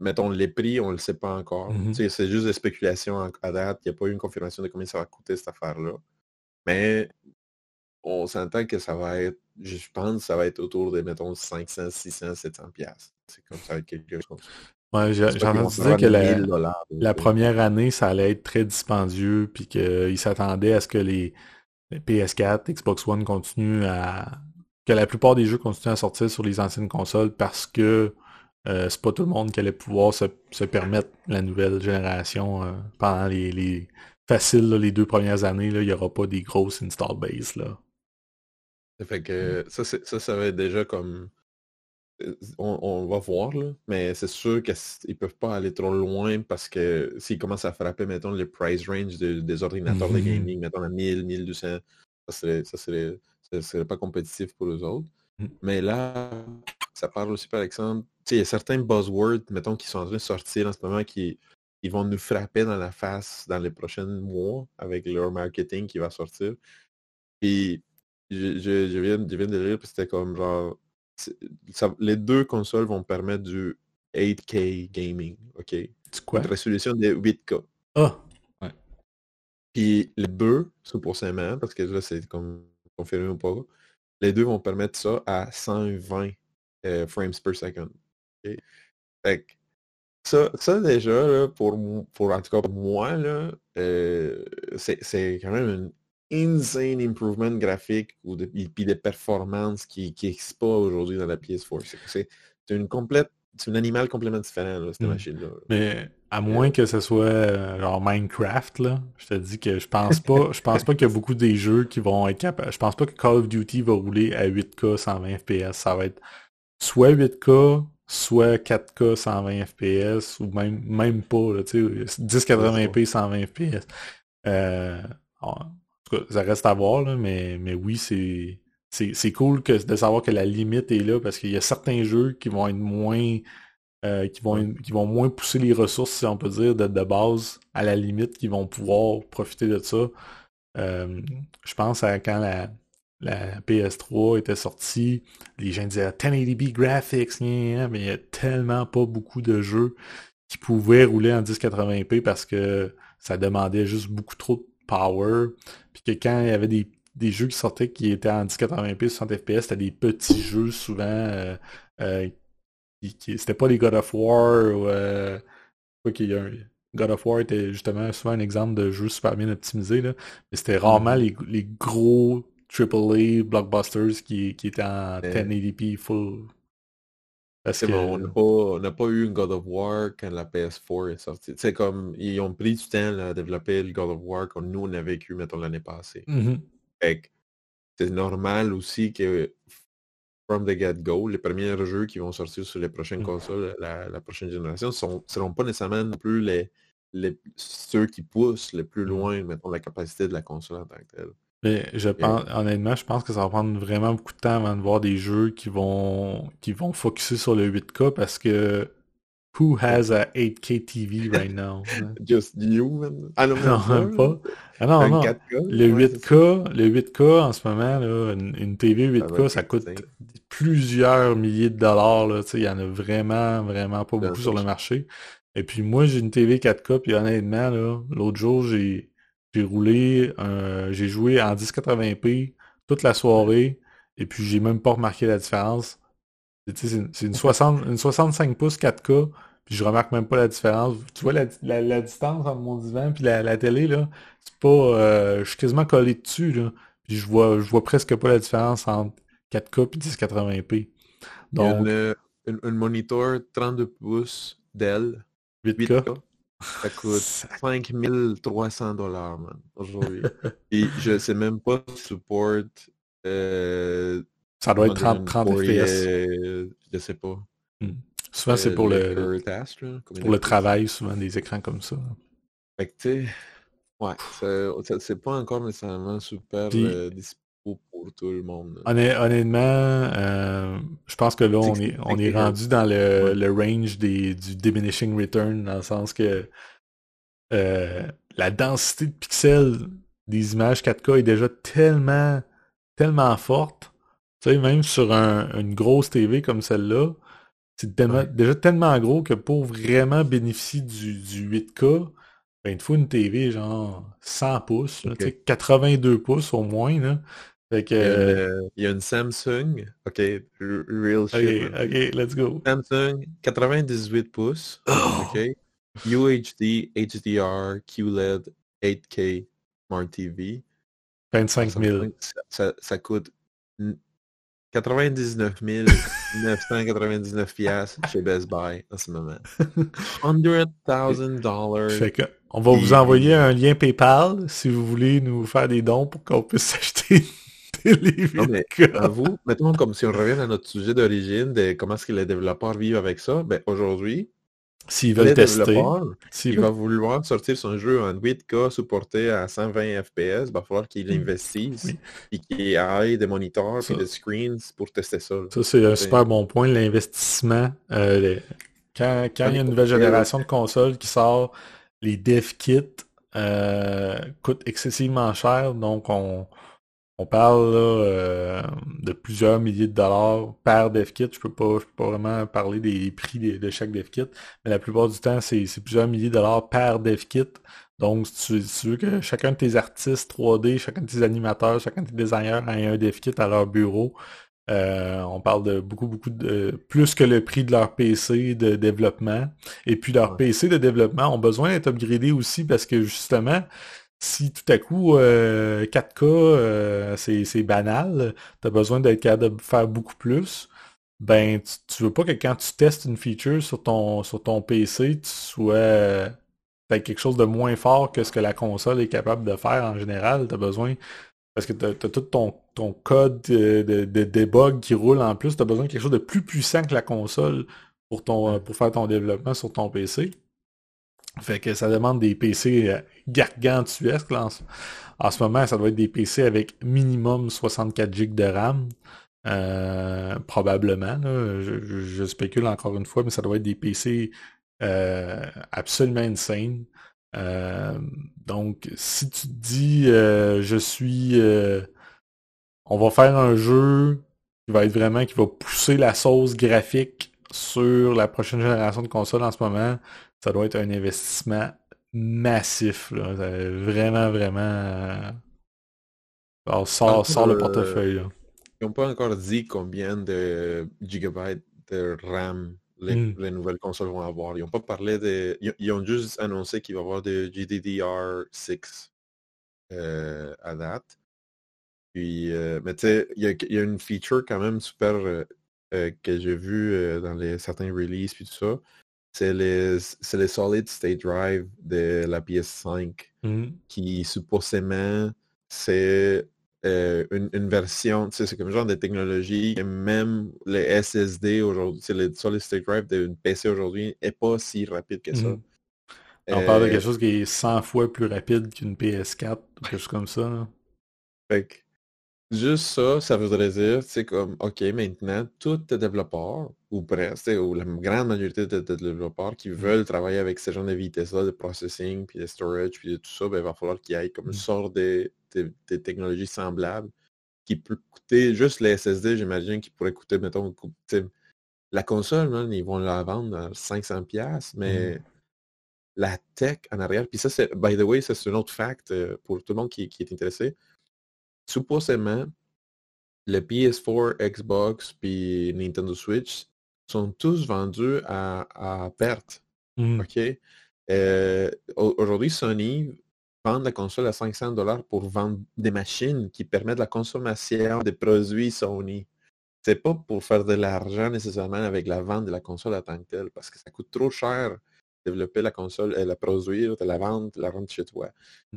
mettons, les prix, on ne le sait pas encore. Sais, C'est juste des spéculations en- à date. Il n'y a pas eu une confirmation de combien ça va coûter cette affaire-là. Mais on s'entend que ça va être, je pense, ça va être autour de, mettons, 500, 600, 700 piastres. C'est comme ça va être quelque chose comme ça. Ouais, j'ai entendu dire que la, 1000 dollars, la là. première année, ça allait être très dispendieux, puis qu'ils s'attendaient à ce que les, les PS4, Xbox One continuent à... que la plupart des jeux continuent à sortir sur les anciennes consoles parce que euh, c'est pas tout le monde qui allait pouvoir se, se permettre la nouvelle génération euh, pendant les, les faciles, les deux premières années, là, il n'y aura pas des grosses install base. Là. Ça fait que ça, c'est- ça, ça va être déjà comme. euh, On, on va voir, là, mais c'est sûr qu'ils peuvent pas aller trop loin parce que s'ils commencent à frapper, mettons, le price range de- des ordinateurs de Mhm. gaming, mettons à 1000, 1200, ça serait, ça serait, ça serait pas compétitif pour eux autres. Mhm. Mais là, ça parle aussi, par exemple, il y a certains buzzwords, mettons, qui sont en train de sortir en ce moment qui ils vont nous frapper dans la face dans les prochains mois avec leur marketing qui va sortir. Puis je, je- je viens, je viens de lire, puis c'était comme genre. c'est- ça- les deux consoles vont permettre du 8K gaming, OK? C'est quoi? Une résolution de 8K. Ah! Puis les deux, supposément, parce que là c'est comme confirmé ou pas, les deux vont permettre ça à 120 euh, frames per second. OK? Fait que ça, ça déjà, là, pour, pour en tout cas pour moi, là, euh, c'est c'est quand même un insane improvement graphique ou de, et puis de performance qui n'existe pas aujourd'hui dans la PS4. C'est- une complète, c'est un animal complètement différent, là, cette Mm. machine-là. Mais à moins que ce soit euh, genre Minecraft, là, je te dis que je pense pas, je pense pas qu'il y a beaucoup des jeux qui vont être capables. Je pense pas que Call of Duty va rouler à 8K 120 FPS. Ça va être soit 8K, soit 4K 120 FPS, ou même, même pas, là, tu sais, 1080p 120 FPS. Euh, tout cas, ça reste à voir, là, mais, mais oui, c'est. C'est c'est cool que, de savoir que la limite est là parce qu'il y a certains jeux qui vont être moins euh, qui, vont, qui vont moins pousser les ressources, si on peut dire, de, de base, à la limite, qui vont pouvoir profiter de ça. Euh, je pense à quand la, la PS3 était sortie, les gens disaient 1080p graphics, mais il y a tellement pas beaucoup de jeux qui pouvaient rouler en 1080p parce que ça demandait juste beaucoup trop de power. Puis que quand il y avait des, des jeux qui sortaient qui étaient en 1080p 60 fps, c'était des petits jeux souvent euh, euh, qui- qui- c'était pas les God of War ou euh, quoi qu'il y a un- God of War était justement souvent un exemple de jeu super bien optimisé là, mais c'était rarement les, les gros AAA blockbusters qui, qui étaient en Mais- 1080p full. Parce que bon, on n'a pas, eu une God of War quand la PS4 est sortie. C'est comme, ils ont pris du temps là, à développer le God of War comme nous on a vécu, mettons, l'année passée. Que c'est normal aussi que from the get-go, les premiers jeux qui vont sortir sur les prochaines Mm. consoles, la, la prochaine génération, ne seront pas nécessairement non plus les, les, ceux qui poussent le plus Mm. loin, mettons, la capacité de la console en tant que telle. Mais je pense, honnêtement, je pense que ça va prendre vraiment beaucoup de temps avant de voir des jeux qui vont qui vont focuser sur le 8K parce que who has a 8K TV right now? hein? Just you, man. Ah non, Non, même pas. Ah non, non. 4K, Le ouais, c'est 8K, le 8K en ce moment, là, une, une TV Ça va 8K, être ça coûte plusieurs milliers de dollars. Là, il y en a vraiment, vraiment pas beaucoup sur le marché. Et puis moi, j'ai une TV 4K, puis honnêtement, l'autre jour, j'ai j'ai roulé, un- j'ai joué en 1080p toute la soirée, et puis j'ai même pas remarqué la différence. C'est une, c'est une 60 une 65 pouces 4K, puis je remarque même pas la différence. Tu vois la, la- la distance entre mon divan puis la, la télé, là, c'est pas... euh, je suis quasiment collé dessus, là. Puis je vois, je vois presque pas la différence entre 4K puis 1080p. Il y a Donc, une, une- une monitor 32 pouces Dell 8K. 8K. Ça coûte 5300 dollars, man, aujourd'hui. Et je sais même pas support. Euh, ça doit être 30, 30 FPS. je sais pas. Hmm. Souvent, c'est pour le, pour le travail, souvent, des écrans comme ça. Fait que, tu sais, ouais, c'est pas encore nécessairement super euh, dispo pour tout le monde. honnêtement, euh, je pense que là, on est, on est rendu dans le, le range des, du diminishing return, dans le sens que euh, la densité de pixels des images 4K est déjà tellement, tellement forte. Tu sais, même sur une grosse TV comme celle-là, c'est déjà tellement gros que pour vraiment bénéficier du, du 8K, ben, il te faut une TV genre 100 pouces, 82 pouces au moins. Là. Fait que, il, y a une Samsung, ok, real shit. Ok, ok, let's go. Samsung, 98 pouces, oh! ok, UHD, HDR, QLED, 8K, Smart TV. 25 000. Ça, ça coûte 99 999 pièces chez Best Buy en ce moment. 100,000 dollars. On va vous envoyer un lien PayPal si vous voulez nous faire des dons pour qu'on puisse s'acheter des à vous, mettons comme si on revient à notre sujet d'origine de comment est-ce que les développeurs vivent avec ça, ben aujourd'hui, S'ils veulent tester. S'il va vouloir sortir son jeu en 8K supporté à 120 FPS, il va falloir qu'il hmm. investisse et qu'il aille des moniteurs et des screens pour tester ça. Ça, c'est un super bon point, l'investissement. Euh, quand, il y a une nouvelle génération de consoles qui sort, les dev kits euh, coûtent excessivement cher, donc on, on parle euh, de plusieurs milliers de dollars par DevKit. Je peux pas, peux pas vraiment parler des prix de, chaque DevKit, mais la plupart du temps, c'est plusieurs milliers de dollars par DevKit. Donc, si tu, veux que chacun de tes artistes 3D, chacun de tes animateurs, chacun de tes designers ait un DevKit à leur bureau, euh, on parle de beaucoup, beaucoup de plus que le prix de leur PC de développement. Et puis leur PC de développement ont besoin d'être upgradés aussi parce que justement, si tout à coup 4K euh, euh, c'est banal, tu as besoin d'être capable de faire beaucoup plus, ben tu, veux pas que quand tu testes une feature sur ton sur ton PC, tu sois quelque chose de moins fort que ce que la console est capable de faire en général. Tu as besoin parce que tu as, tout ton, ton code de, de, debug qui roule en plus, tu as besoin de quelque chose de plus puissant que la console pour ton pour faire ton développement sur ton PC. Fait que ça demande des PC euh, gargantuesques. en, ce moment, ça doit être des PC avec minimum 64 GB de RAM. Euh, probablement. Je, spécule encore une fois, mais ça doit être des PC euh, absolument insane. donc, si tu te dis je suis on va faire un jeu qui va être vraiment qui va pousser la sauce graphique sur la prochaine génération de consoles en ce moment, ça doit être un investissement massif. Vraiment, vraiment. Alors, sort, le portefeuille. Ils n'ont pas encore dit combien de gigabytes de RAM les, hmm. nouvelles consoles vont avoir. Ils n'ont pas parlé de. Ils, ont juste annoncé qu'il va y avoir de GDDR6 euh, à date. Puis, euh, mais tu sais, il y, a une feature quand même super euh, que j'ai vu dans les, certains releases puis tout ça c'est les, les solid state drive de la PS5 mmh. qui supposément c'est euh, une, version, c'est comme genre de technologie et même les SSD aujourd'hui, c'est les solid state drive d'une PC aujourd'hui est pas si rapide que ça. Mmh. On parle de quelque euh, chose qui est 100 fois plus rapide qu'une PS4, quelque chose comme ça. Fait Juste ça, ça voudrait dire, c'est comme, OK, maintenant, tous les développeurs, ou presque, ou la grande majorité des développeurs qui mmh. veulent travailler avec ce genre de vitesse-là, de processing, puis de storage, puis de tout ça, ben, il va falloir qu'il y ait comme une sorte de, technologie semblable qui peut coûter, juste les SSD, j'imagine, qui pourrait coûter, mettons, la console, ils vont la vendre à 500$, mais mmh. la tech en arrière, puis ça, c'est, by the way, ça c'est un autre fact euh, pour tout le monde qui est intéressé supposément, le PS4, Xbox puis Nintendo Switch sont tous vendus à, perte. Mmh. OK? Euh, aujourd'hui, Sony vend la console à 500 dollars pour vendre des machines qui permettent la consommation des produits Sony. C'est pas pour faire de l'argent nécessairement avec la vente de la console à tant que telle, parce que ça coûte trop cher développer la console, la produire, te la vendre, la vendre chez toi.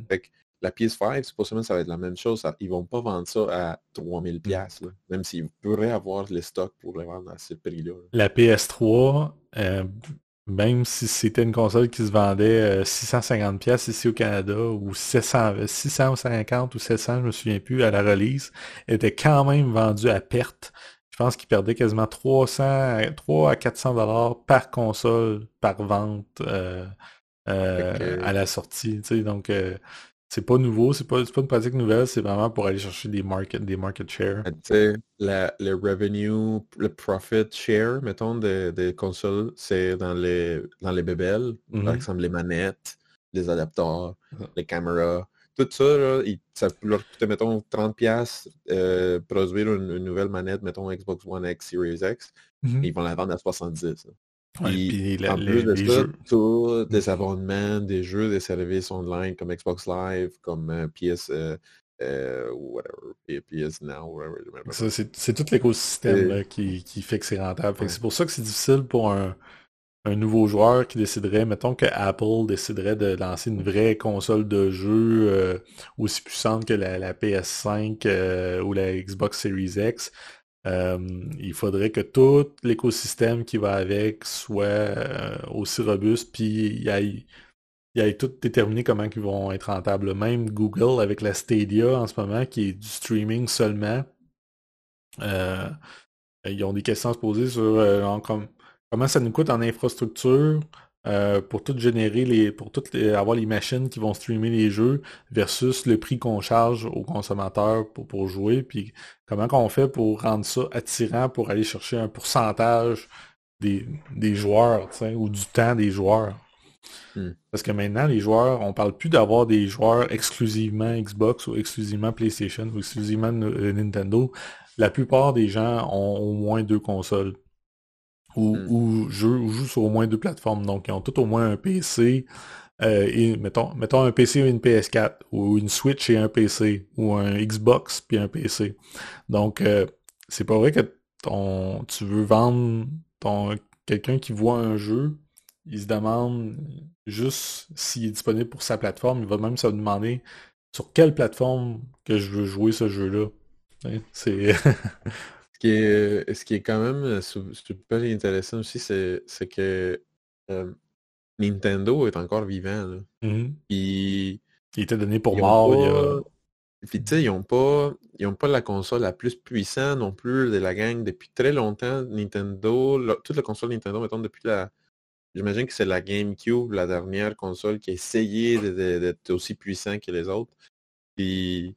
Fait que la PS5, supposément, ça va être la même chose. Ils vont pas vendre ça à 3000 pièces même s'ils pourraient avoir les stocks pour les vendre à ce prix-là. La PS3, euh, même si c'était une console qui se vendait 650 euh, pièces ici au Canada, ou 700, 650 ou 700, je me souviens plus, à la release, était quand même vendue à perte. Je pense qu'il perdait quasiment 300, 3 à 400 dollars par console, par vente euh, à la sortie. Donc, c'est pas nouveau, c'est pas, pas une pratique nouvelle, c'est vraiment pour aller chercher des market, des market share. Tu sais, le revenue, le profit share, mettons, des consoles, c'est dans les, dans les bébelles, par mm-hmm. exemple les manettes, les adapteurs, les caméras. Tout ça, là, ça leur coûter, mettons, 30$ euh, produire une, nouvelle manette, mettons Xbox One X, Series X, mm-hmm. ils vont la vendre à 70$. Puis, en plus de ça, tous des mm-hmm. abonnements, des jeux, des services online comme Xbox Live, comme euh, PS, euh, euh, whatever, PS Now, whatever. C'est tout l'écosystème qui, qui, fait que c'est rentable. C'est pour ça que c'est difficile pour un, un nouveau joueur qui déciderait, mettons que Apple déciderait de lancer une vraie console de jeu euh, aussi puissante que la, PS5 euh, ou la Xbox Series X, euh, il faudrait que tout l'écosystème qui va avec soit aussi robuste, puis il y ait, il y tout déterminé comment ils vont être rentables. Même Google avec la Stadia en ce moment, qui est du streaming seulement, ils ont des questions à se poser sur comme comment ça nous coûte en infrastructure euh, pour tout générer les. pour tout avoir les machines qui vont streamer les jeux versus le prix qu'on charge aux consommateurs pour, pour jouer. Puis comment qu'on fait pour rendre ça attirant pour aller chercher un pourcentage des, des joueurs, ou du temps des joueurs? Hmm. Parce que maintenant, les joueurs, on parle plus d'avoir des joueurs exclusivement Xbox ou exclusivement PlayStation ou exclusivement Nintendo. La plupart des gens ont au moins deux consoles ou, hmm. ou, jouent sur au moins deux plateformes. Donc, ils ont tout au moins un PC. Euh, et mettons, mettons un PC et une PS4, ou une Switch et un PC, ou un Xbox puis un PC. Donc, euh, c'est pas vrai que ton, tu veux vendre ton quelqu'un qui voit un jeu, il se demande juste s'il est disponible pour sa plateforme. Il va même se demander sur quelle plateforme que je veux jouer ce jeu-là. C'est Ce qui est, ce qui est quand même euh, super intéressant aussi, c'est que euh, Nintendo est encore vivant. Mmh il était donné pour mort. Puis tu sais, ils n'ont pas, ils ont pas la console la plus puissante non plus de la gang depuis très longtemps. Nintendo, toute la console Nintendo, mettons, depuis la. J'imagine que c'est la GameCube, la dernière console qui a essayé d'être aussi puissant que les autres. Puis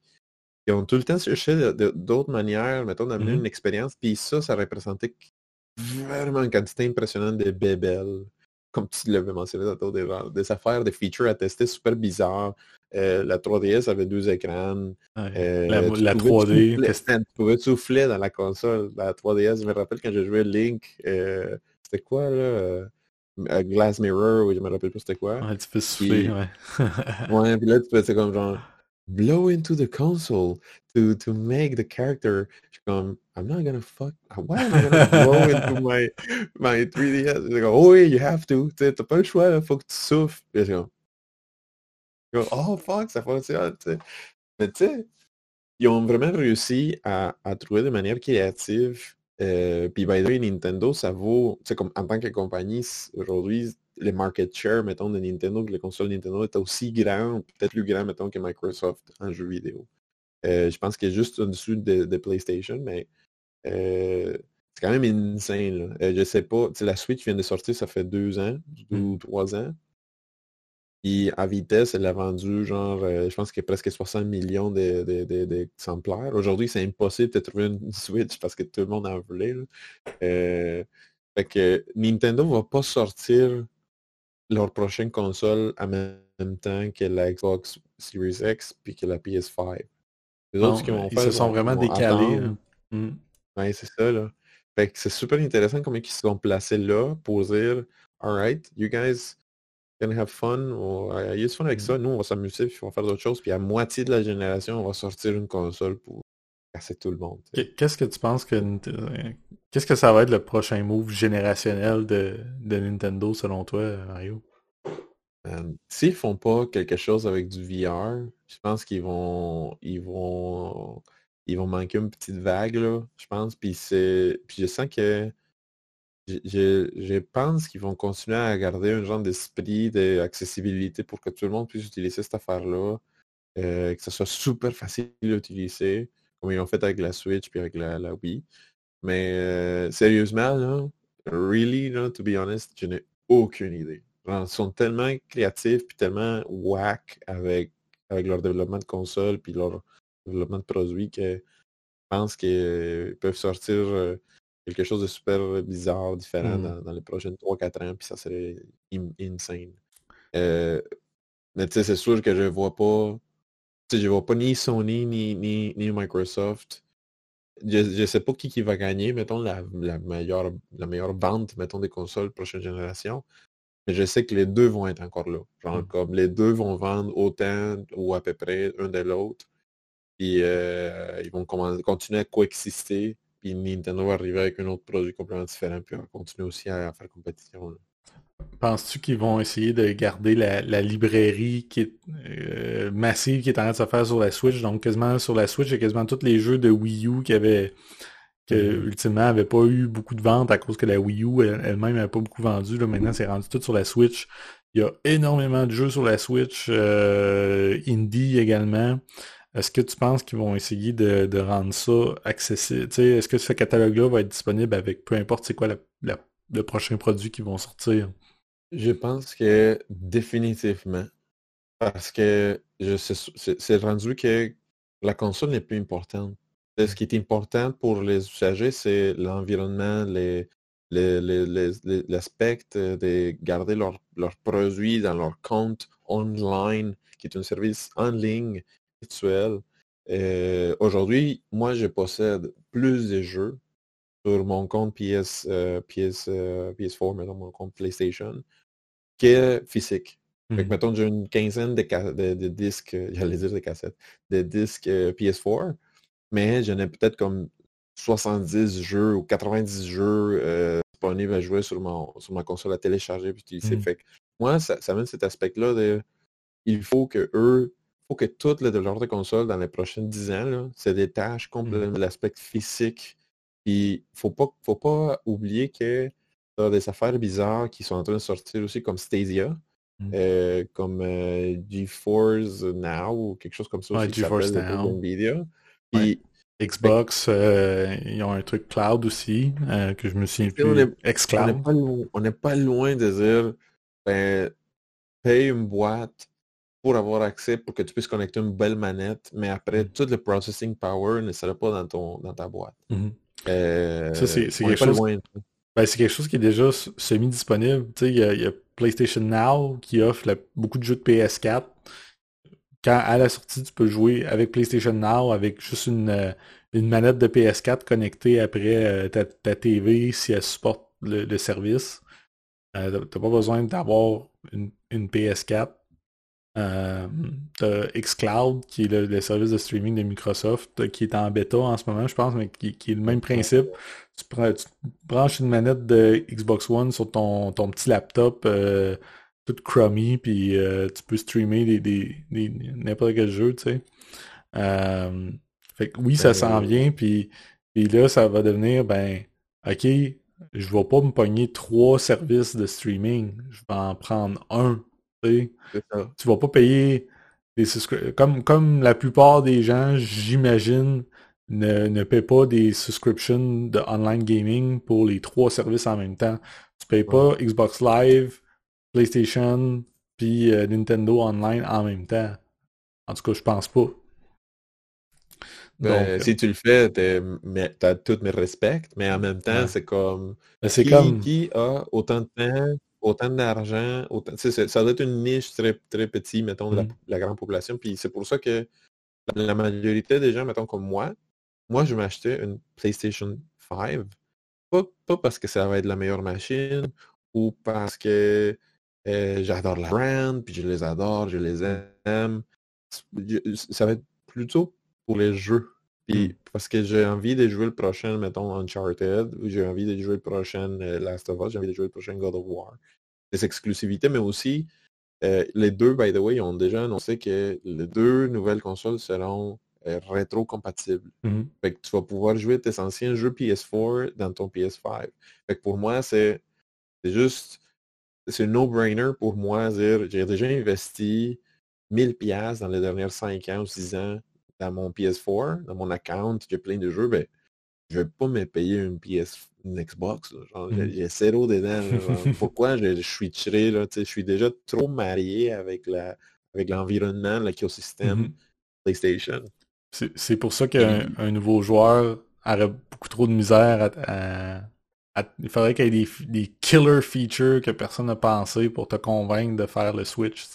ils ont tout le temps cherché d'autres manières, mettons, d'amener mmh une expérience. Puis ça, ça représentait vraiment une quantité impressionnante de bébelles. Comme tu l'avais mentionné tantôt, des, des, affaires, des features à tester super bizarres. Euh, la 3DS avait deux écrans. Euh, la, 3D. tu pouvais souffler dans la console. La 3DS, je me rappelle quand j'ai joué Link, euh, c'était quoi là? Glass Mirror, oui, je me rappelle plus c'était quoi. Ouais, tu peux souffler, ouais. ouais, puis là, tu peux, c'est comme genre, blow into the console to to make the character come I'm not gonna fuck why am I gonna blow into my my 3DS they go oh yeah you have to. T'as pas le choix là, faut que tu souffles go, oh fuck ça fonctionne t'sais. mais tu sais ils ont vraiment réussi à, à trouver de manière créative euh, puis by the way Nintendo ça vaut sais comme en tant que compagnie aujourd'hui les market share, mettons, de Nintendo, que les consoles Nintendo est aussi grand, peut-être plus grand, mettons, que Microsoft en jeu vidéo. Euh, je pense qu'il est juste au-dessus de, PlayStation, mais euh, c'est quand même insane. Euh, je sais pas, la Switch vient de sortir, ça fait deux ans, deux ou mm. trois ans. Et à vitesse, elle a vendu genre, je pense qu'il y a presque 60 millions d'exemplaires. Aujourd'hui, c'est impossible de trouver une Switch parce que tout le monde en voulait. fait que Nintendo va pas sortir leur prochaine console en même temps que la Xbox Series X puis que la PS5. Les autres, qui vont ils se sont vraiment décalés. Mm. Oui, c'est ça, là. Fait que c'est super intéressant comment ils se sont placés là pour dire Alright, you guys can have fun, ou ayez fun avec ça, mm. nous on va s'amuser, puis on va faire d'autres choses, puis à moitié de la génération, on va sortir une console pour casser tout le monde. Qu'est-ce que tu penses que Qu'est-ce que ça va être le prochain move générationnel de, de Nintendo selon toi, Mario? Euh, S'ils font pas quelque chose avec du VR, je pense qu'ils vont ils vont ils vont manquer une petite vague là, je pense. Puis c'est. Puis je sens que je, je pense qu'ils vont continuer à garder un genre d'esprit d'accessibilité pour que tout le monde puisse utiliser cette affaire-là. Euh, que ce soit super facile à utiliser, comme ils ont fait avec la Switch puis avec la, la Wii. Mais euh, sérieusement, là, really, là, to be honest, je n'ai aucune idée. ils sont tellement créatifs puis tellement whack avec, avec leur développement de console puis leur développement de produits que je pense qu'ils peuvent sortir euh, quelque chose de super bizarre, différent mmh. dans, les prochaines 3-4 ans, puis ça serait insane. Euh, mais tu sais, c'est sûr que je vois pas. Je vois pas ni Sony ni, ni, ni Microsoft. Je, je sais pas qui, qui va gagner, mettons, la, la, meilleure, la meilleure vente, mettons, des consoles prochaine génération. Mais je sais que les deux vont être encore là. Genre, mmh. comme les deux vont vendre autant ou à peu près un de l'autre. Puis euh, ils vont continuer à coexister puis Nintendo va arriver avec un autre produit complètement différent, puis on va continuer aussi à, faire compétition. Penses-tu qu'ils vont essayer de garder la, librairie qui est euh, massive qui est en train de se faire sur la Switch? Donc quasiment sur la Switch, il y a quasiment tous les jeux de Wii U qui avaient mm-hmm. ultimement n'avaient pas eu beaucoup de ventes à cause que la Wii U elle-même n'avait pas beaucoup vendu. Là, maintenant, c'est rendu tout sur la Switch. Il y a énormément de jeux sur la Switch, euh, indie également. Est-ce que tu penses qu'ils vont essayer de, rendre ça accessible? Est-ce que ce catalogue-là va être disponible avec peu importe c'est quoi le prochain produit qui vont sortir? Je pense que définitivement. Parce que c'est rendu que la console n'est plus importante. Ce qui est important pour les usagers, c'est l'environnement, l'aspect de garder leurs leur produits dans leur compte online, qui est un service en ligne virtuel. Euh, aujourd'hui, moi, je possède plus de jeux sur mon compte PS, euh, PS, euh, PS4, mettons, mon compte PlayStation, que physique. Fait mmh. mettons, j'ai une quinzaine de, de, disques, j'allais dire des cassettes, de disques PS4, mais j'en ai peut-être comme 70 jeux ou 90 jeux disponibles à jouer sur, mon, sur ma console à télécharger puis utiliser. Mmh. Fait moi, ça, ça amène cet aspect-là de il faut que eux faut que tout le développeurs de console dans les prochaines 10 ans se détache complètement mmh. de l'aspect physique. Il faut pas, faut pas oublier que des affaires bizarres qui sont en train de sortir aussi comme Stadia, mmh. euh, comme euh, GeForce Now ou quelque chose comme ça. Ouais, GeForce Now. Nvidia. Xbox, euh, ils ont un truc cloud aussi, que je me souviens plus. On n'est pas, loin de dire, ben, paye une boîte pour avoir accès, pour que tu puisses connecter une belle manette, mais après, mmh. tout le processing power ne sera pas dans, ton, dans ta boîte. Mmh ça, c'est quelque, chose... ben, quelque chose qui est déjà semi-disponible. Il y, a PlayStation Now qui offre beaucoup de jeux de PS4. Quand à la sortie, tu peux jouer avec PlayStation Now avec juste une, euh, une manette de PS4 connectée après euh, ta, ta, TV si elle supporte le, service. tu n'as pas besoin d'avoir une, une PS4 euh, xCloud, qui est le, service de streaming de Microsoft, euh, qui est en bêta en ce moment, je pense, mais qui, est le même principe. Tu, branches une manette de Xbox One sur ton, ton petit laptop, euh, tout crummy, puis tu peux streamer des, n'importe quel jeu, tu sais. fait que oui, ça s'en vient, puis, puis là, ça va devenir, ben, ok, je vais pas me pogner trois services de streaming, je vais en prendre un tu vas pas payer des comme, comme la plupart des gens, j'imagine, ne, ne paient pas des subscriptions de online gaming pour les trois services en même temps. Tu payes pas Xbox Live, PlayStation, puis euh, Nintendo Online en même temps. En tout cas, je pense pas. Ben, si tu le fais, t'as tous mes respects, mais en même temps, c'est comme, ben, qui, comme qui a autant de temps autant d'argent, autant... ça doit être une niche très, très petite, mettons, de mmh. la, grande population. Puis c'est pour ça que la, majorité des gens, mettons, comme moi, moi, je m'achetais une PlayStation 5. Pas, parce que ça va être la meilleure machine ou parce que euh, j'adore la brand, puis je les adore, je les aime. ça va être plutôt pour les jeux. Puis parce que j'ai envie de jouer le prochain, mettons, Uncharted, ou j'ai envie de jouer le prochain euh, Last of Us, j'ai envie de jouer le prochain God of War. Des exclusivités, mais aussi Euh, les deux, by the way, ont déjà annoncé que les deux nouvelles consoles seront euh, rétro-compatibles. Fait que tu vas pouvoir jouer tes anciens jeux PS4 dans ton PS5. Fait que pour moi, c'est juste, c'est un no-brainer pour moi. dire J'ai déjà investi 1000 pièces dans les dernières 5 ans ou 6 ans dans mon PS4, dans mon account, j'ai plein de jeux, ben, je vais pas me payer une PS, une Xbox. Genre, j'ai- zéro dedans. là. Genre, pourquoi je, je suis tiré là, Je suis déjà trop marié avec la avec l'environnement, l'écosystème Mhm. PlayStation. C'est pour ça qu'un nouveau joueur aurait beaucoup trop de misère à... à- à- il faudrait qu'il y ait des, des killer features que personne n'a pensé pour te convaincre de faire le Switch.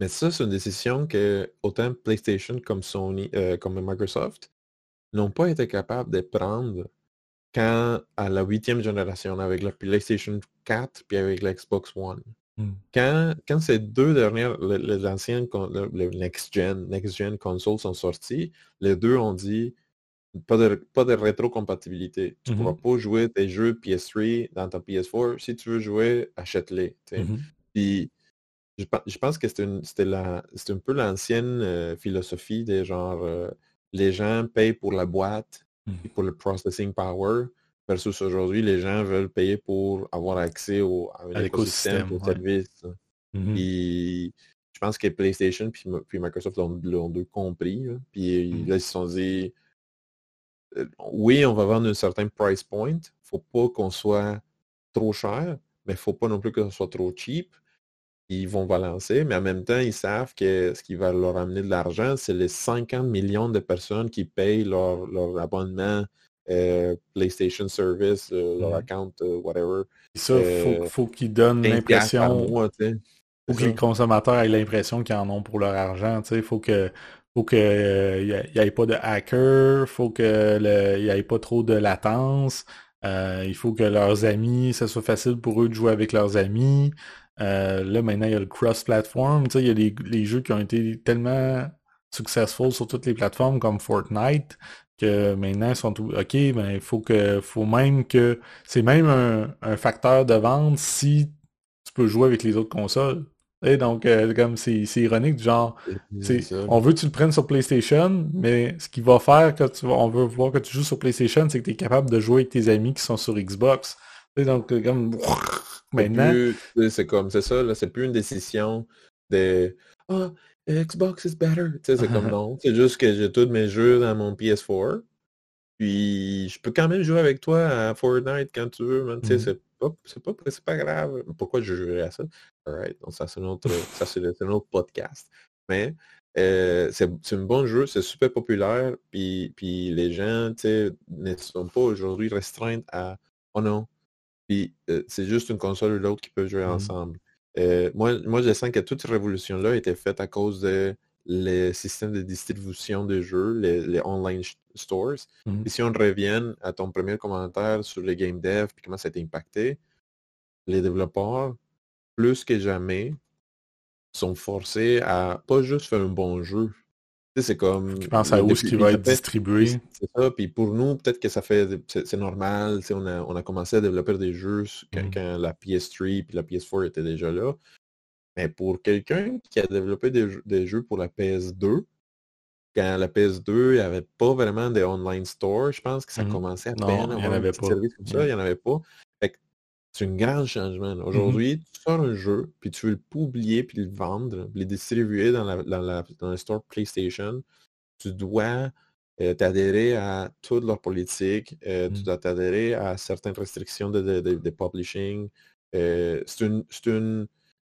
Mais ça, c'est une décision que autant PlayStation comme Sony, euh, comme Microsoft n'ont pas été capables de prendre quand à la huitième génération avec la PlayStation 4 puis avec la Xbox One. Mm. Quand, quand ces deux dernières, les, les anciennes, con- le, le next-gen, next-gen consoles sont sorties, les deux ont dit pas de, pas de rétrocompatibilité. Tu ne pourras pas jouer tes jeux PS3 dans ta PS4. Si tu veux jouer, achète-les. Mhm. Puis je, pe- je pense que c'était un peu l'ancienne euh, philosophie des genre euh, les gens payent pour la boîte Mhm. et pour le processing power versus aujourd'hui les gens veulent payer pour avoir accès au, à À écosystème, l'écosystème, au ouais. service. Mhm. Puis je pense que PlayStation puis, puis Microsoft l'ont deux compris. là. Puis là, ils se sont dit euh, oui, on va vendre un certain price point. Faut pas qu'on soit trop cher, mais faut pas non plus que ce soit trop cheap. Ils vont balancer, mais en même temps, ils savent que ce qui va leur amener de l'argent, c'est les 50 millions de personnes qui payent leur, leur abonnement euh, PlayStation Service, euh, leur Mhm. account, euh, whatever. Puis ça, faut, faut qu'ils donnent 15 piastres par l'impression... faut que les consommateurs aient l'impression qu'ils en ont pour leur argent. Sais, faut que faut que euh, y, a- y ait pas de hackers, faut que le, y ait pas trop de latence. il faut que leurs amis, ça soit facile pour eux de jouer avec leurs amis. Euh, là maintenant il y a le cross-platform. Tu sais, il y a les, les jeux qui ont été tellement successful sur toutes les plateformes comme Fortnite que maintenant ils sont tout ok ben il faut que faut même que c'est même un, un facteur de vente si tu peux jouer avec les autres consoles. Et donc, euh, comme c'est ironique, du genre, on veut que tu le prennes sur PlayStation, mais ce qui va faire que tu on veut voir que tu joues sur PlayStation, c'est que tu es capable de jouer avec tes amis qui sont sur Xbox. Donc, euh, comme maintenant, C'est comme, c'est ça, là, c'est plus une décision de Ah, Xbox is better. Tu sais, c'est comme non. C'est juste que j'ai tous mes jeux dans mon PS4. Puis je peux quand même jouer avec toi à Fortnite quand tu veux, sais, Mhm. c'est pas, c'est pas, pas grave. Pourquoi je jouerais à ça? Alright, donc ça c'est un autre, ça c'est un autre podcast. Mais euh, c'est un bon jeu, c'est super populaire, puis, puis les gens, ne sont pas aujourd'hui restreints à oh non, puis euh, c'est juste une console ou l'autre qui peuvent jouer Mhm. ensemble. Euh, moi, moi, je sens que toute cette révolution-là a été faite à cause de les systèmes de distribution de jeux, les, les online stores. Et si on revient à ton premier commentaire sur les game dev, puis comment ça a été impacté, les développeurs, plus que jamais, sont forcés à pas juste faire un bon jeu. Tu sais, c'est comme... je pense à où ce qui va être fait- distribué? c'est ça, puis pour nous, peut-être que ça fait, c'est normal, tu on a, on a commencé à développer des jeux s- quand, quand la PS3 puis la PS4 étaient déjà là. Mais pour quelqu'un qui a développé des, jeux- des jeux pour la PS2, quand la PS2, il n'y avait pas vraiment de online store, je pense que ça Mhm. commençait à Non, peine il en avait pas. comme ça, Ouais. il n'y en avait pas. C'est un grand changement. là. Aujourd'hui, tu sors un jeu, puis tu veux le publier, puis le vendre, puis le distribuer dans, la, dans, la, dans le store PlayStation, tu dois euh, t'adhérer à toute leur politique, euh, tu Mm. dois t'adhérer à certaines restrictions de, de, de- de publishing. Euh, c'est une, une,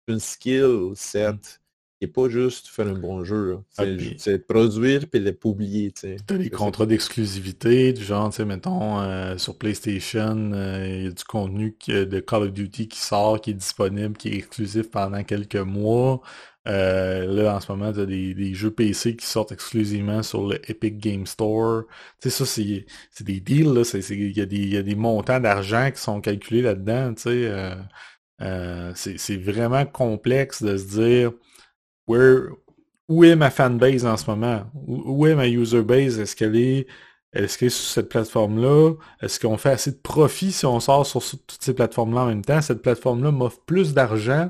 une skill set n'est pas juste faire un bon jeu. Ah, C'est produire puis le publier. tu. T'as des contrats d'exclusivité, du genre, tu sais, mettons, euh, sur PlayStation, euh, il y a du contenu que- de Call of Duty qui sort, qui est disponible, qui est exclusif pendant quelques mois. Euh, là, en ce moment, t'as des, des jeux PC qui sortent exclusivement sur le Epic Game Store. Tu sais, ça, c'est des deals, Il y, a des- il y a des montants d'argent qui sont calculés là-dedans, tu sais. euh, euh, c'est vraiment complexe de se dire où est ma fanbase en ce moment? Où, est ma user base? Est-ce qu'elle est, est-ce qu'elle est sur cette plateforme-là? Est-ce qu'on fait assez de profit si on sort sur, toutes ces plateformes-là en même temps? Cette plateforme-là m'offre plus d'argent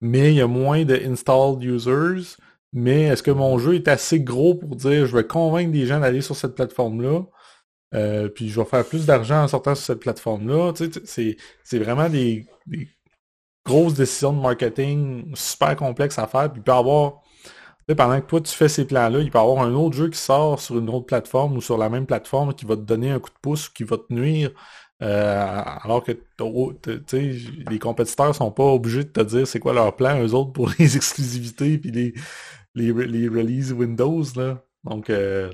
mais il y a moins de installed users. Mais est-ce que mon jeu est assez gros pour dire je vais convaincre des gens d'aller sur cette plateforme-là? Euh, puis je vais faire plus d'argent en sortant sur cette plateforme-là? Tu sais, c'est vraiment des, des, grosses décisions de marketing super complexes à faire. Puis il peut avoir, pendant que toi tu fais ces plans-là, il peut y avoir un autre jeu qui sort sur une autre plateforme ou sur la même plateforme qui va te donner un coup de pouce, qui va te nuire. Euh, alors que les compétiteurs sont pas obligés de te dire c'est quoi leur plan, eux autres, pour les exclusivités puis les, les, les releases Windows. Là. Donc, euh,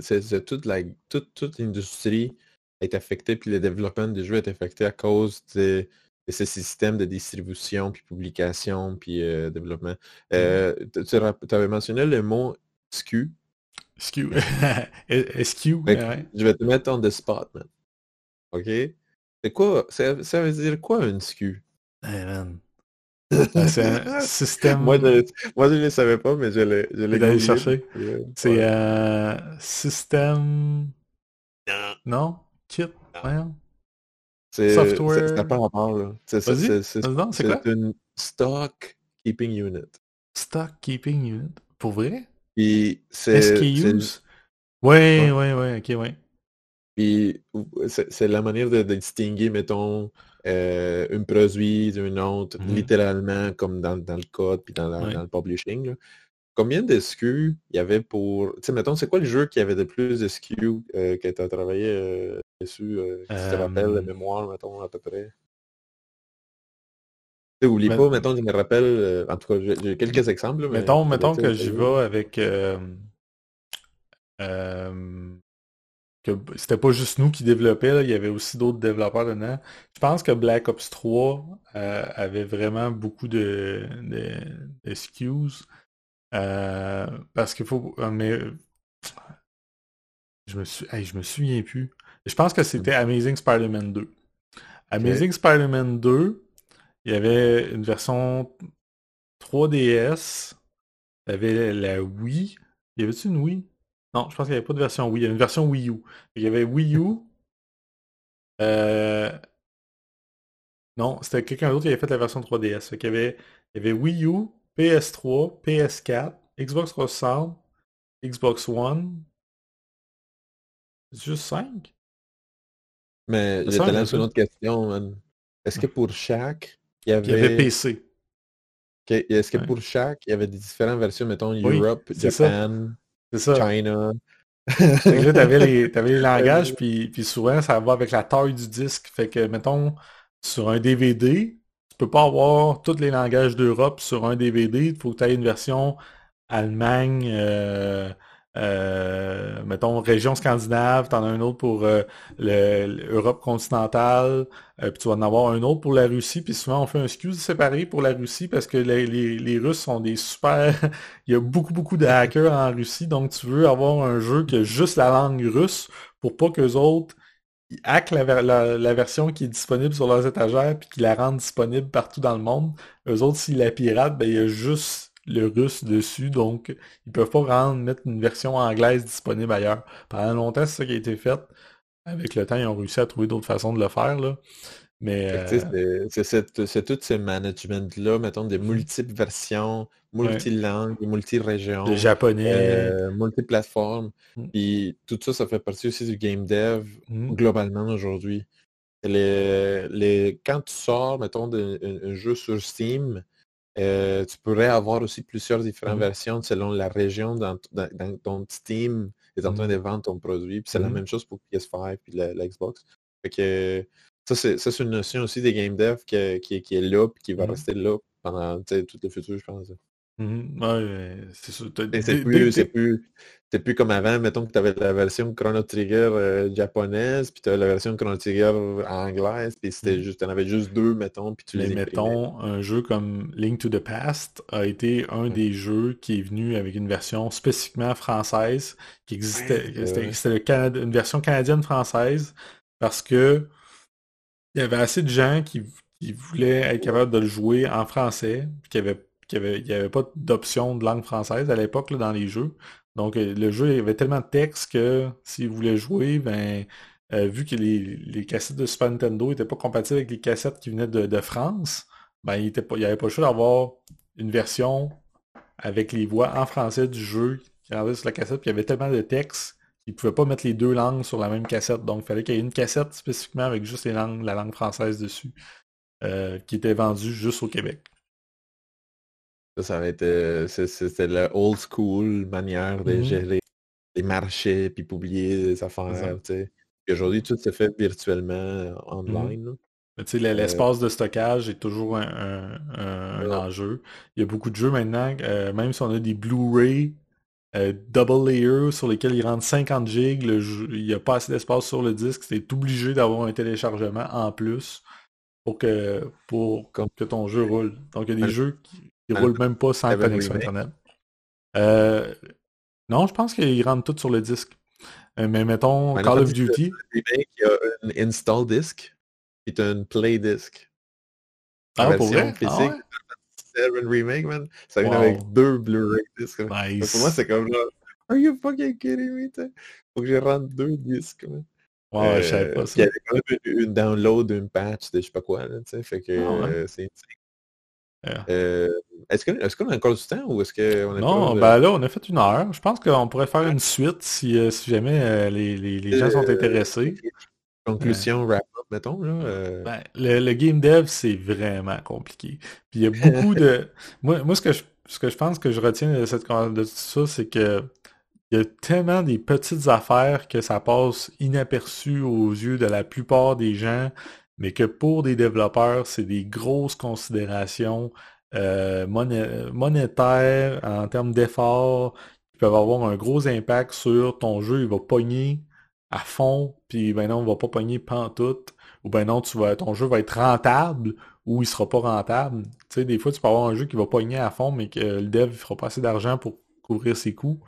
c'est toute la toute, toute l'industrie est affectée, puis le développement des jeux est affecté à cause de, de ce système de distribution, puis publication, puis euh, développement. Mmh. Euh, tu, avais mentionné le mot SKU. SKU. SKU. Je vais te mettre en the spot, man. OK? C'est quoi? Ça, ça, veut dire quoi un SKU? c'est un système. moi, je, moi, je ne le savais pas, mais je l'ai, je l'ai chercher. C'est un système. Non? Kit? Non. C'est, Software. C'est pas rapport, là. C'est, c'est, c'est, c'est une stock keeping unit. Stock keeping unit? Pour vrai? Puis c'est. SKUs? Oui, oui, oui, ok, oui. Puis c'est, la manière de, de distinguer, mettons, euh, un produit d'une autre, mmh littéralement, comme dans, dans, le code puis dans, dans le publishing. Combien de SKU il y avait pour. Tu sais, mettons, c'est quoi le jeu qui avait le plus de SKU euh, que tu as travaillé euh, dessus, euh, tu te rappelles la mémoire, mettons, à peu près? Tu oublie pas, mettons, je me rappelle, en tout cas, j'ai quelques exemples. mettons, mettons que j'y vais avec c'était pas juste nous qui développions, il y avait aussi d'autres développeurs dedans. Je pense que Black Ops 3 euh, avait vraiment beaucoup de, de, euh, parce qu'il faut. Euh, mais je me suis. je me souviens plus. Je pense que c'était Amazing Spider-Man 2. Amazing Spider-Man 2, il y avait une version 3DS. Il y avait la Wii. Y avait-tu une Wii? Non, je pense qu'il n'y avait pas de version Wii. Il y avait une version Wii U. Il y avait Wii U. Euh... Non, c'était quelqu'un d'autre qui avait fait la version 3DS. il, y avait... il y avait Wii U, PS3, PS4, Xbox 360, Xbox One. Juste 5? Mais je te lance une autre question, Est-ce que pour chaque, il y avait... Il y avait PC. Est-ce que pour chaque, il y avait des différentes versions, mettons Europe, Japan, c'est ça. China? là, t'avais les, avais les langages, puis, puis souvent, ça va avec la taille du disque. Fait que, mettons, sur un DVD, tu peux pas avoir tous les langages d'Europe sur un DVD. Il faut que tu aies une version Allemagne, euh, euh, mettons, région scandinave, tu en as un autre pour euh, l'Europe continentale, euh, puis tu vas en avoir un autre pour la Russie, puis souvent on fait un excuse séparé pour la Russie parce que les, les, Russes sont des super... Il y a beaucoup, beaucoup de hackers en Russie, donc tu veux avoir un jeu qui a juste la langue russe pour pas qu'eux autres hackent la, la, version qui est disponible sur leurs étagères puis qu'ils la rendent disponible partout dans le monde. Eux autres, s'ils la piratent, ben il y a juste le russe dessus, donc ils peuvent pas rendre, mettre une version anglaise disponible ailleurs. Pendant longtemps, c'est ça qui a été fait. Avec le temps, ils ont réussi à trouver d'autres façons de le faire. Là. Mais euh, c'est tout ce management-là, mettons, des multiples versions, multilangues, multi-régions. Le japonais. Euh, multiplateformes. Mm. Puis tout ça, ça fait partie aussi du game dev mm. globalement aujourd'hui. Les, les, quand tu sors, mettons, un jeu sur Steam, euh, tu pourrais avoir aussi plusieurs différentes mmh versions selon la région dans, ton Steam est en train mmh de vendre ton produit. Puis c'est la mmh même chose pour PS5 et la, Xbox. que ça, c'est une notion aussi des game dev qui, qui, est là et qui va rester là pendant tout le futur, je pense. Mmh ouais, c'est C'est plus, c'est plus, plus, comme avant, mettons que tu avais la version Chrono Trigger euh, japonaise, puis tu avais la version Chrono Trigger anglaise, puis c'était mmh. juste, en avais juste deux, mettons, puis tu les mettons, un jeu comme Link to the Past a été un des jeux qui est venu avec une version spécifiquement française, qui existait, c'était une version canadienne-française, parce que il y avait assez de gens qui, qui voulaient être capables de le jouer en français, puis qui avaient qu'il n'y avait, pas d'option de langue française à l'époque dans les jeux. Donc euh, le jeu avait tellement de texte que s'ils voulaient jouer, ben euh, vu que les, cassettes de Super Nintendo n'étaient pas compatibles avec les cassettes qui venaient de, France, ben, il n'y avait pas le choix d'avoir une version avec les voix en français du jeu qui rendait sur la cassette, puis il y avait tellement de textes qu'ils ne pouvaient pas mettre les deux langues sur la même cassette. Donc, il fallait qu'il y ait une cassette spécifiquement avec juste la langue française dessus, euh, qui était vendue juste au Québec. Ça, ça avait été... C'était la old school manière de mm-hmm. gérer les marchés, puis publier des affaires, aujourd'hui, tout se fait virtuellement euh, online. Mm-hmm. Euh, l'espace de stockage est toujours un, enjeu. Il y a beaucoup de jeux maintenant, euh, même si on a des Blu-ray euh, double layer sur lesquels ils rentrent 50 gigs, il n'y a pas assez d'espace sur le disque, c'est obligé d'avoir un téléchargement en plus pour que, pour que ton jeu roule. Donc il y a des jeux qui ne roulent même pas sans connexion Internet. non, je pense qu'ils rentrent tous sur le disque. mais mettons Call of Duty. Il y a un install disc est un play disc. Ah, pour vrai? PC, ah Remake, man. Ça vient avec deux Blu-ray discs. Nice. Pour moi, c'est comme là. Are you fucking kidding me? Faut que je rentre deux disques, man. Ouais, je savais pas ça. Il y avait quand même une, download, une patch de je sais pas quoi, là, tu sais. Fait que ah, euh, c'est euh, est-ce qu'on est qu'on a encore du temps ou est-ce qu'on est Non, ben là, on a fait une heure. Je pense qu'on pourrait faire une suite si, euh, si jamais les, les, les, gens sont intéressés. Conclusion, wrap-up, mettons. Là, euh. ben, le, game dev, c'est vraiment compliqué. Puis il y a beaucoup de... Moi, moi ce, que je, ce que je pense que je retiens de, cette, de tout ça, c'est que il y a tellement des petites affaires que ça passe inaperçu aux yeux de la plupart des gens, mais que pour des développeurs, c'est des grosses considérations euh, monétaires en termes d'efforts qui peuvent avoir un gros impact sur ton jeu. Il va pogner à fond, puis ben non, on va pas pogner pantoute, ou ben non, tu vas, ton jeu va être rentable, ou il sera pas rentable. Tu sais, des fois, tu peux avoir un jeu qui va pogner à fond, mais que le dev ne fera pas assez d'argent pour couvrir ses coûts.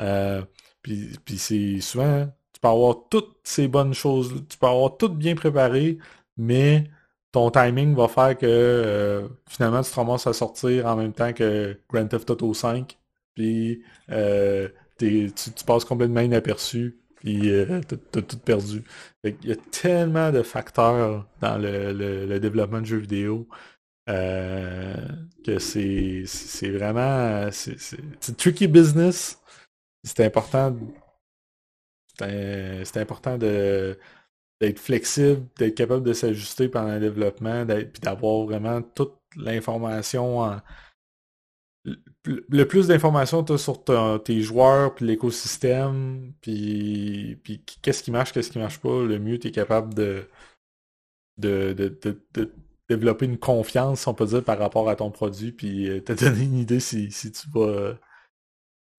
Euh, puis, puis c'est souvent, tu peux avoir toutes ces bonnes choses, tu peux avoir tout bien préparé, mais ton timing va faire que euh, finalement tu te à sortir en même temps que Grand Theft Auto 5, puis euh, tu, passes complètement inaperçu puis euh, t'as tout perdu. Il y a tellement de facteurs dans le, développement de jeux vidéo euh, que c'est vraiment c'est tricky business. C'est important c'est important d'être flexible, d'être capable de s'ajuster pendant le développement, puis d'avoir vraiment toute l'information le plus d'informations tu as sur tes joueurs, puis l'écosystème, puis, puis qu'est-ce qui marche, qu'est-ce qui marche pas, le mieux tu es capable de de, de, développer une confiance, on peut dire, par rapport à ton produit, puis euh, te donner une idée si, si tu vas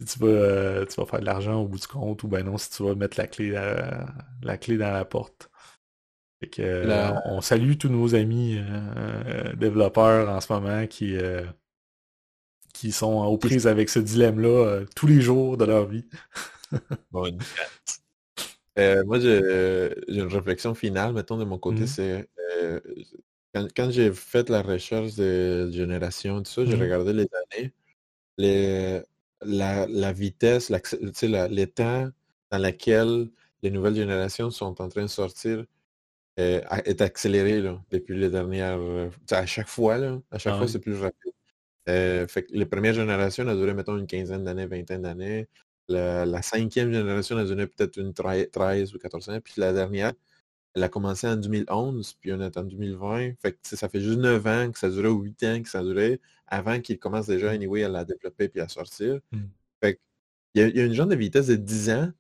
tu vas, euh, tu vas faire de l'argent au bout du compte, ou ben non, si tu vas mettre la clé, la, clé dans la porte. Fait on salue tous nos amis euh, développeurs en ce moment qui, qui sont aux prises avec ce dilemme-là euh, tous les jours de leur vie. bon, euh, moi, j'ai une réflexion finale, mettons, de mon côté, mm-hmm. c'est euh, quand, j'ai fait la recherche de génération, tout ça, j'ai mm-hmm. regardé les années, les, la, la, vitesse, l'état dans lequel les nouvelles générations sont en train de sortir est accéléré là, depuis les dernières. à chaque fois, là, à chaque ah fois, c'est plus rapide. Euh, fait que les premières générations, elles duraient, mettons, une quinzaine d'années, vingtaine d'années. La, cinquième génération, elle durait peut-être une 13 ou 14 ans. Puis la dernière, elle a commencé en 2011, puis on est en 2020. Fait que ça fait juste 9 ans que ça durait, ou 8 ans que ça durait, avant qu'il commence déjà, mmh. anyway, à la développer puis à sortir. Mmh. Fait il y, a, une genre de vitesse de 10 ans,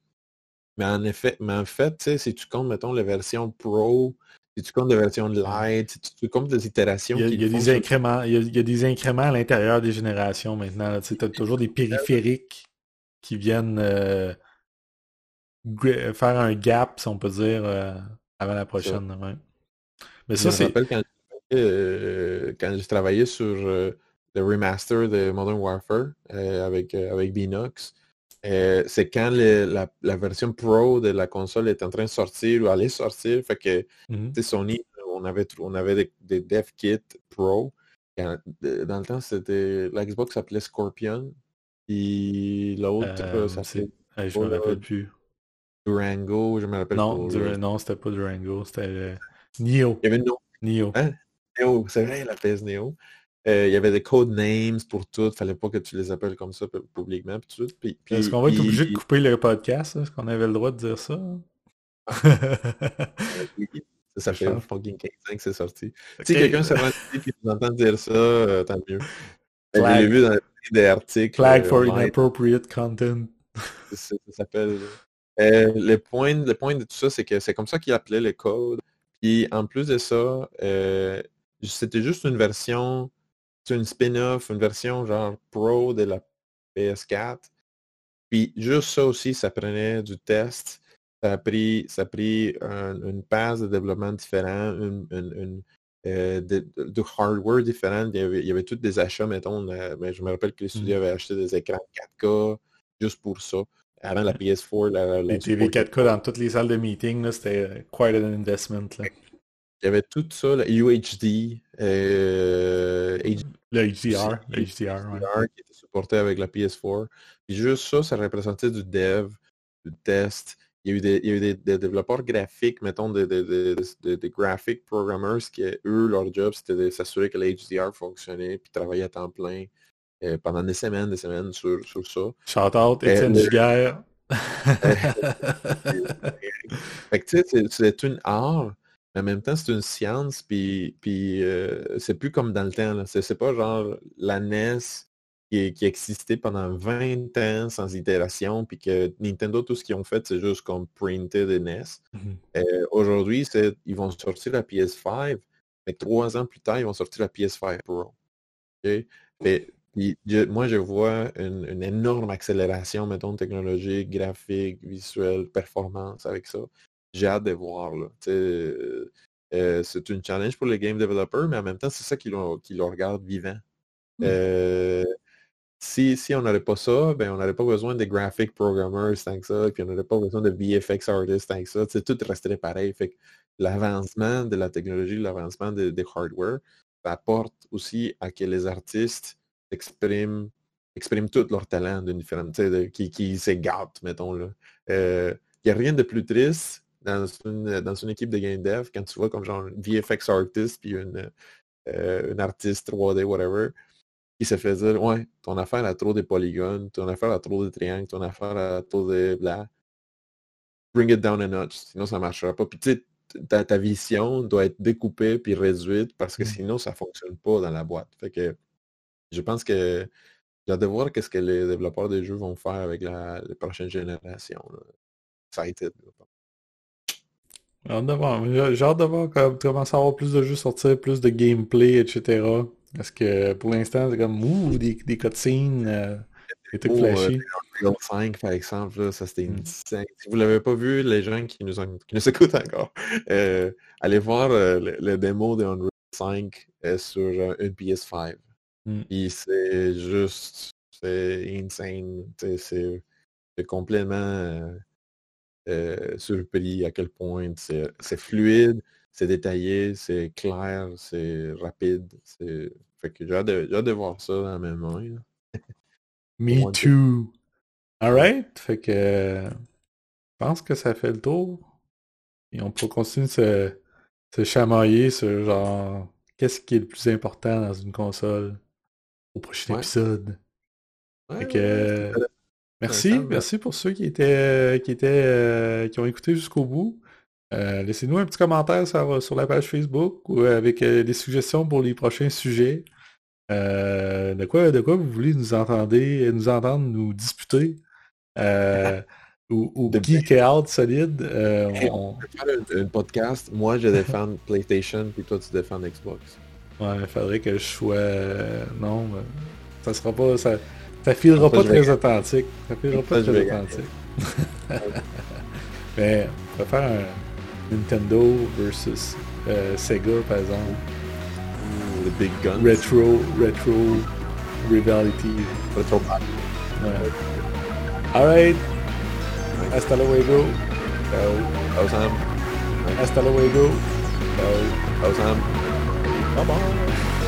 mais en effet, mais en fait, si tu comptes, mettons, la version Pro, si tu comptes des versions de light, si tu comptes des itérations. Il y a, des incréments, il y a, des incréments à l'intérieur des générations maintenant. Tu as toujours des périphériques qui viennent euh, faire un gap, si on peut dire, euh, avant la prochaine. Mais ça, c'est. Je me rappelle quand, euh, quand j'ai travaillé sur le remaster de Modern Warfare avec, avec Binox. Euh, c'est quand la, version Pro de la console est en train de sortir ou allait sortir. Fait que mmh Sony, on avait, on avait des, dev kits Pro. dans le temps, c'était la Xbox s'appelait Scorpion. Et l'autre, euh, ça s'appelait. je me rappelle plus. Durango, je me rappelle non, pas. non, c'était pas Durango, c'était Nio. Il y avait Nio. Hein? Neo, c'est vrai, la PS Neo. Euh, il y avait des code names pour tout. Fallait pas que tu les appelles comme ça publiquement. Puis tout. Puis, puis, Est-ce qu'on va être obligé de couper le podcast? Est-ce qu'on avait le droit de dire ça? Oui, Ça Je fait fucking 15 ans que c'est sorti. Si quelqu'un s'est rendu et nous entend dire ça, euh, tant mieux. Ben. Je l'ai vu dans des articles. Flag euh, for inappropriate content. ça, ça s'appelle. Euh, le, point, le point de tout ça, c'est que c'est comme ça qu'il appelait le code. Puis en plus de ça, euh, c'était juste une version, c'est une spin-off, une version genre pro de la PS4. Puis juste ça aussi, ça prenait du test. Ça a pris, ça a pris un- une passe de développement différent, une, une- une, euh, de, hardware différent. Il y, avait, il y avait tous des achats, mettons. euh, mais je me rappelle que les studios avaient acheté des écrans 4K juste pour ça. Avant la PS4, la, la- Les TV 4K dans toutes les salles de meeting, c'était quite an investment. Là. Il y avait tout ça, la UHD, euh, HD, Le HDR. Le HDR, ouais. Qui était supporté avec la PS4. Puis juste ça, ça représentait du dev, du test. Il y a eu des, il y a eu des, des développeurs graphiques, mettons, des, des, des, des- des graphic programmers qui, eux, leur job, c'était de s'assurer que le HDR fonctionnait, puis travailler à temps plein euh, pendant des semaines, des semaines sur, sur ça. Shout out, Euh, Étienne le- Giguère. Fait que tu sais, c'est une art, mais en même temps, c'est une science, puis, puis euh, c'est plus comme dans le temps. là. C'est c'est pas genre la NES qui, qui existait pendant 20 ans sans itération, puis que Nintendo, tout ce qu'ils ont fait, c'est juste comme printer des NES. Mhm. Euh, Aujourd'hui, ils vont sortir la PS5, mais trois ans plus tard, ils vont sortir la PS5 Pro. Fait- puis je- moi, je vois une, une énorme accélération, mettons, technologique, graphique, visuelle, performance avec ça. J'ai hâte de voir. Là. Euh, euh, c'est une challenge pour les game developers, mais en même temps, c'est ça qui le, regarde vivant. Mm. Euh, si, si on n'aurait pas ça, ben on n'aurait pas besoin de graphic programmers tant que ça, puis on n'aurait pas besoin de VFX artists tant que ça. Tout resterait pareil. Fait l'avancement de la technologie, l'avancement des des hardware, ça apporte aussi à que les artistes expriment, expriment tout leur talent d'une différente, de- qui, qui s'égartent, mettons là. Il n'y a rien de plus triste dans une, dans une équipe de game dev quand tu vois comme genre un VFX artist puis une, euh, une artiste 3D, whatever, qui se fait dire Ouais, ton affaire a trop de polygones, ton affaire a trop de triangles, ton affaire a trop de blanc. Bring it down a notch, sinon ça ne marchera pas. Puis tu sais, ta, ta vision doit être découpée puis réduite parce que Mm. sinon ça ne fonctionne pas dans la boîte. Fait que je pense que j'ai hâte de voir qu'est-ce que les développeurs de jeux vont faire avec la, la prochaine génération. là. Excited. là. J'ai hâte de voir. J'ai j'ai hâte de voir comme- commencer à avoir plus de jeux sortir, plus de gameplay, etc. Parce que pour l'instant, c'est comme ouh, des, des cutscenes, euh, des trucs Oh, euh, flashy. Unreal 5, par exemple, là, ça c'était une Mm. Si vous ne l'avez pas vu, les gens qui nous, en- qui nous écoutent encore, euh, allez voir euh, le, le démo de Unreal 5 euh, sur euh, une PS5. Mm. C'est juste, c'est insane. c'est complètement euh, euh, surpris à quel point c'est fluide, c'est détaillé, c'est clair, c'est rapide. c'est- Fait que j'ai hâte, de- de voir ça dans mes mains. Me too. Alright. Fait que euh, je pense que ça fait le tour. Et on peut continuer de se, se chamailler sur genre qu'est-ce qui est le plus important dans une console au prochain Ouais. épisode. Ouais, Fait que, c'est Merci, merci pour ceux qui étaient qui étaient euh, qui ont écouté jusqu'au bout. Euh, Laissez-nous un petit commentaire sur, sur la page Facebook ou avec euh, des suggestions pour les prochains sujets. Euh, de quoi de quoi vous voulez nous entendre nous entendre nous disputer? Euh, ou, ou De geek out solide. euh, on- on peut faire un, un podcast. Moi, je défends PlayStation, puis toi, tu défends Xbox. ouais, il faudrait que je sois euh, non, euh, ça sera pas ça ça filera pas très authentique. Ça filera pas très authentique. Mais on va faire un Nintendo versus euh, Sega par exemple. Ouh, les big guns. Retro, retro rivality. Retro Pack. Ouais. Alright. Hasta luego. Ciao. Ciao, Sam. Hasta luego. Ciao. Ciao, Sam. Bye bye.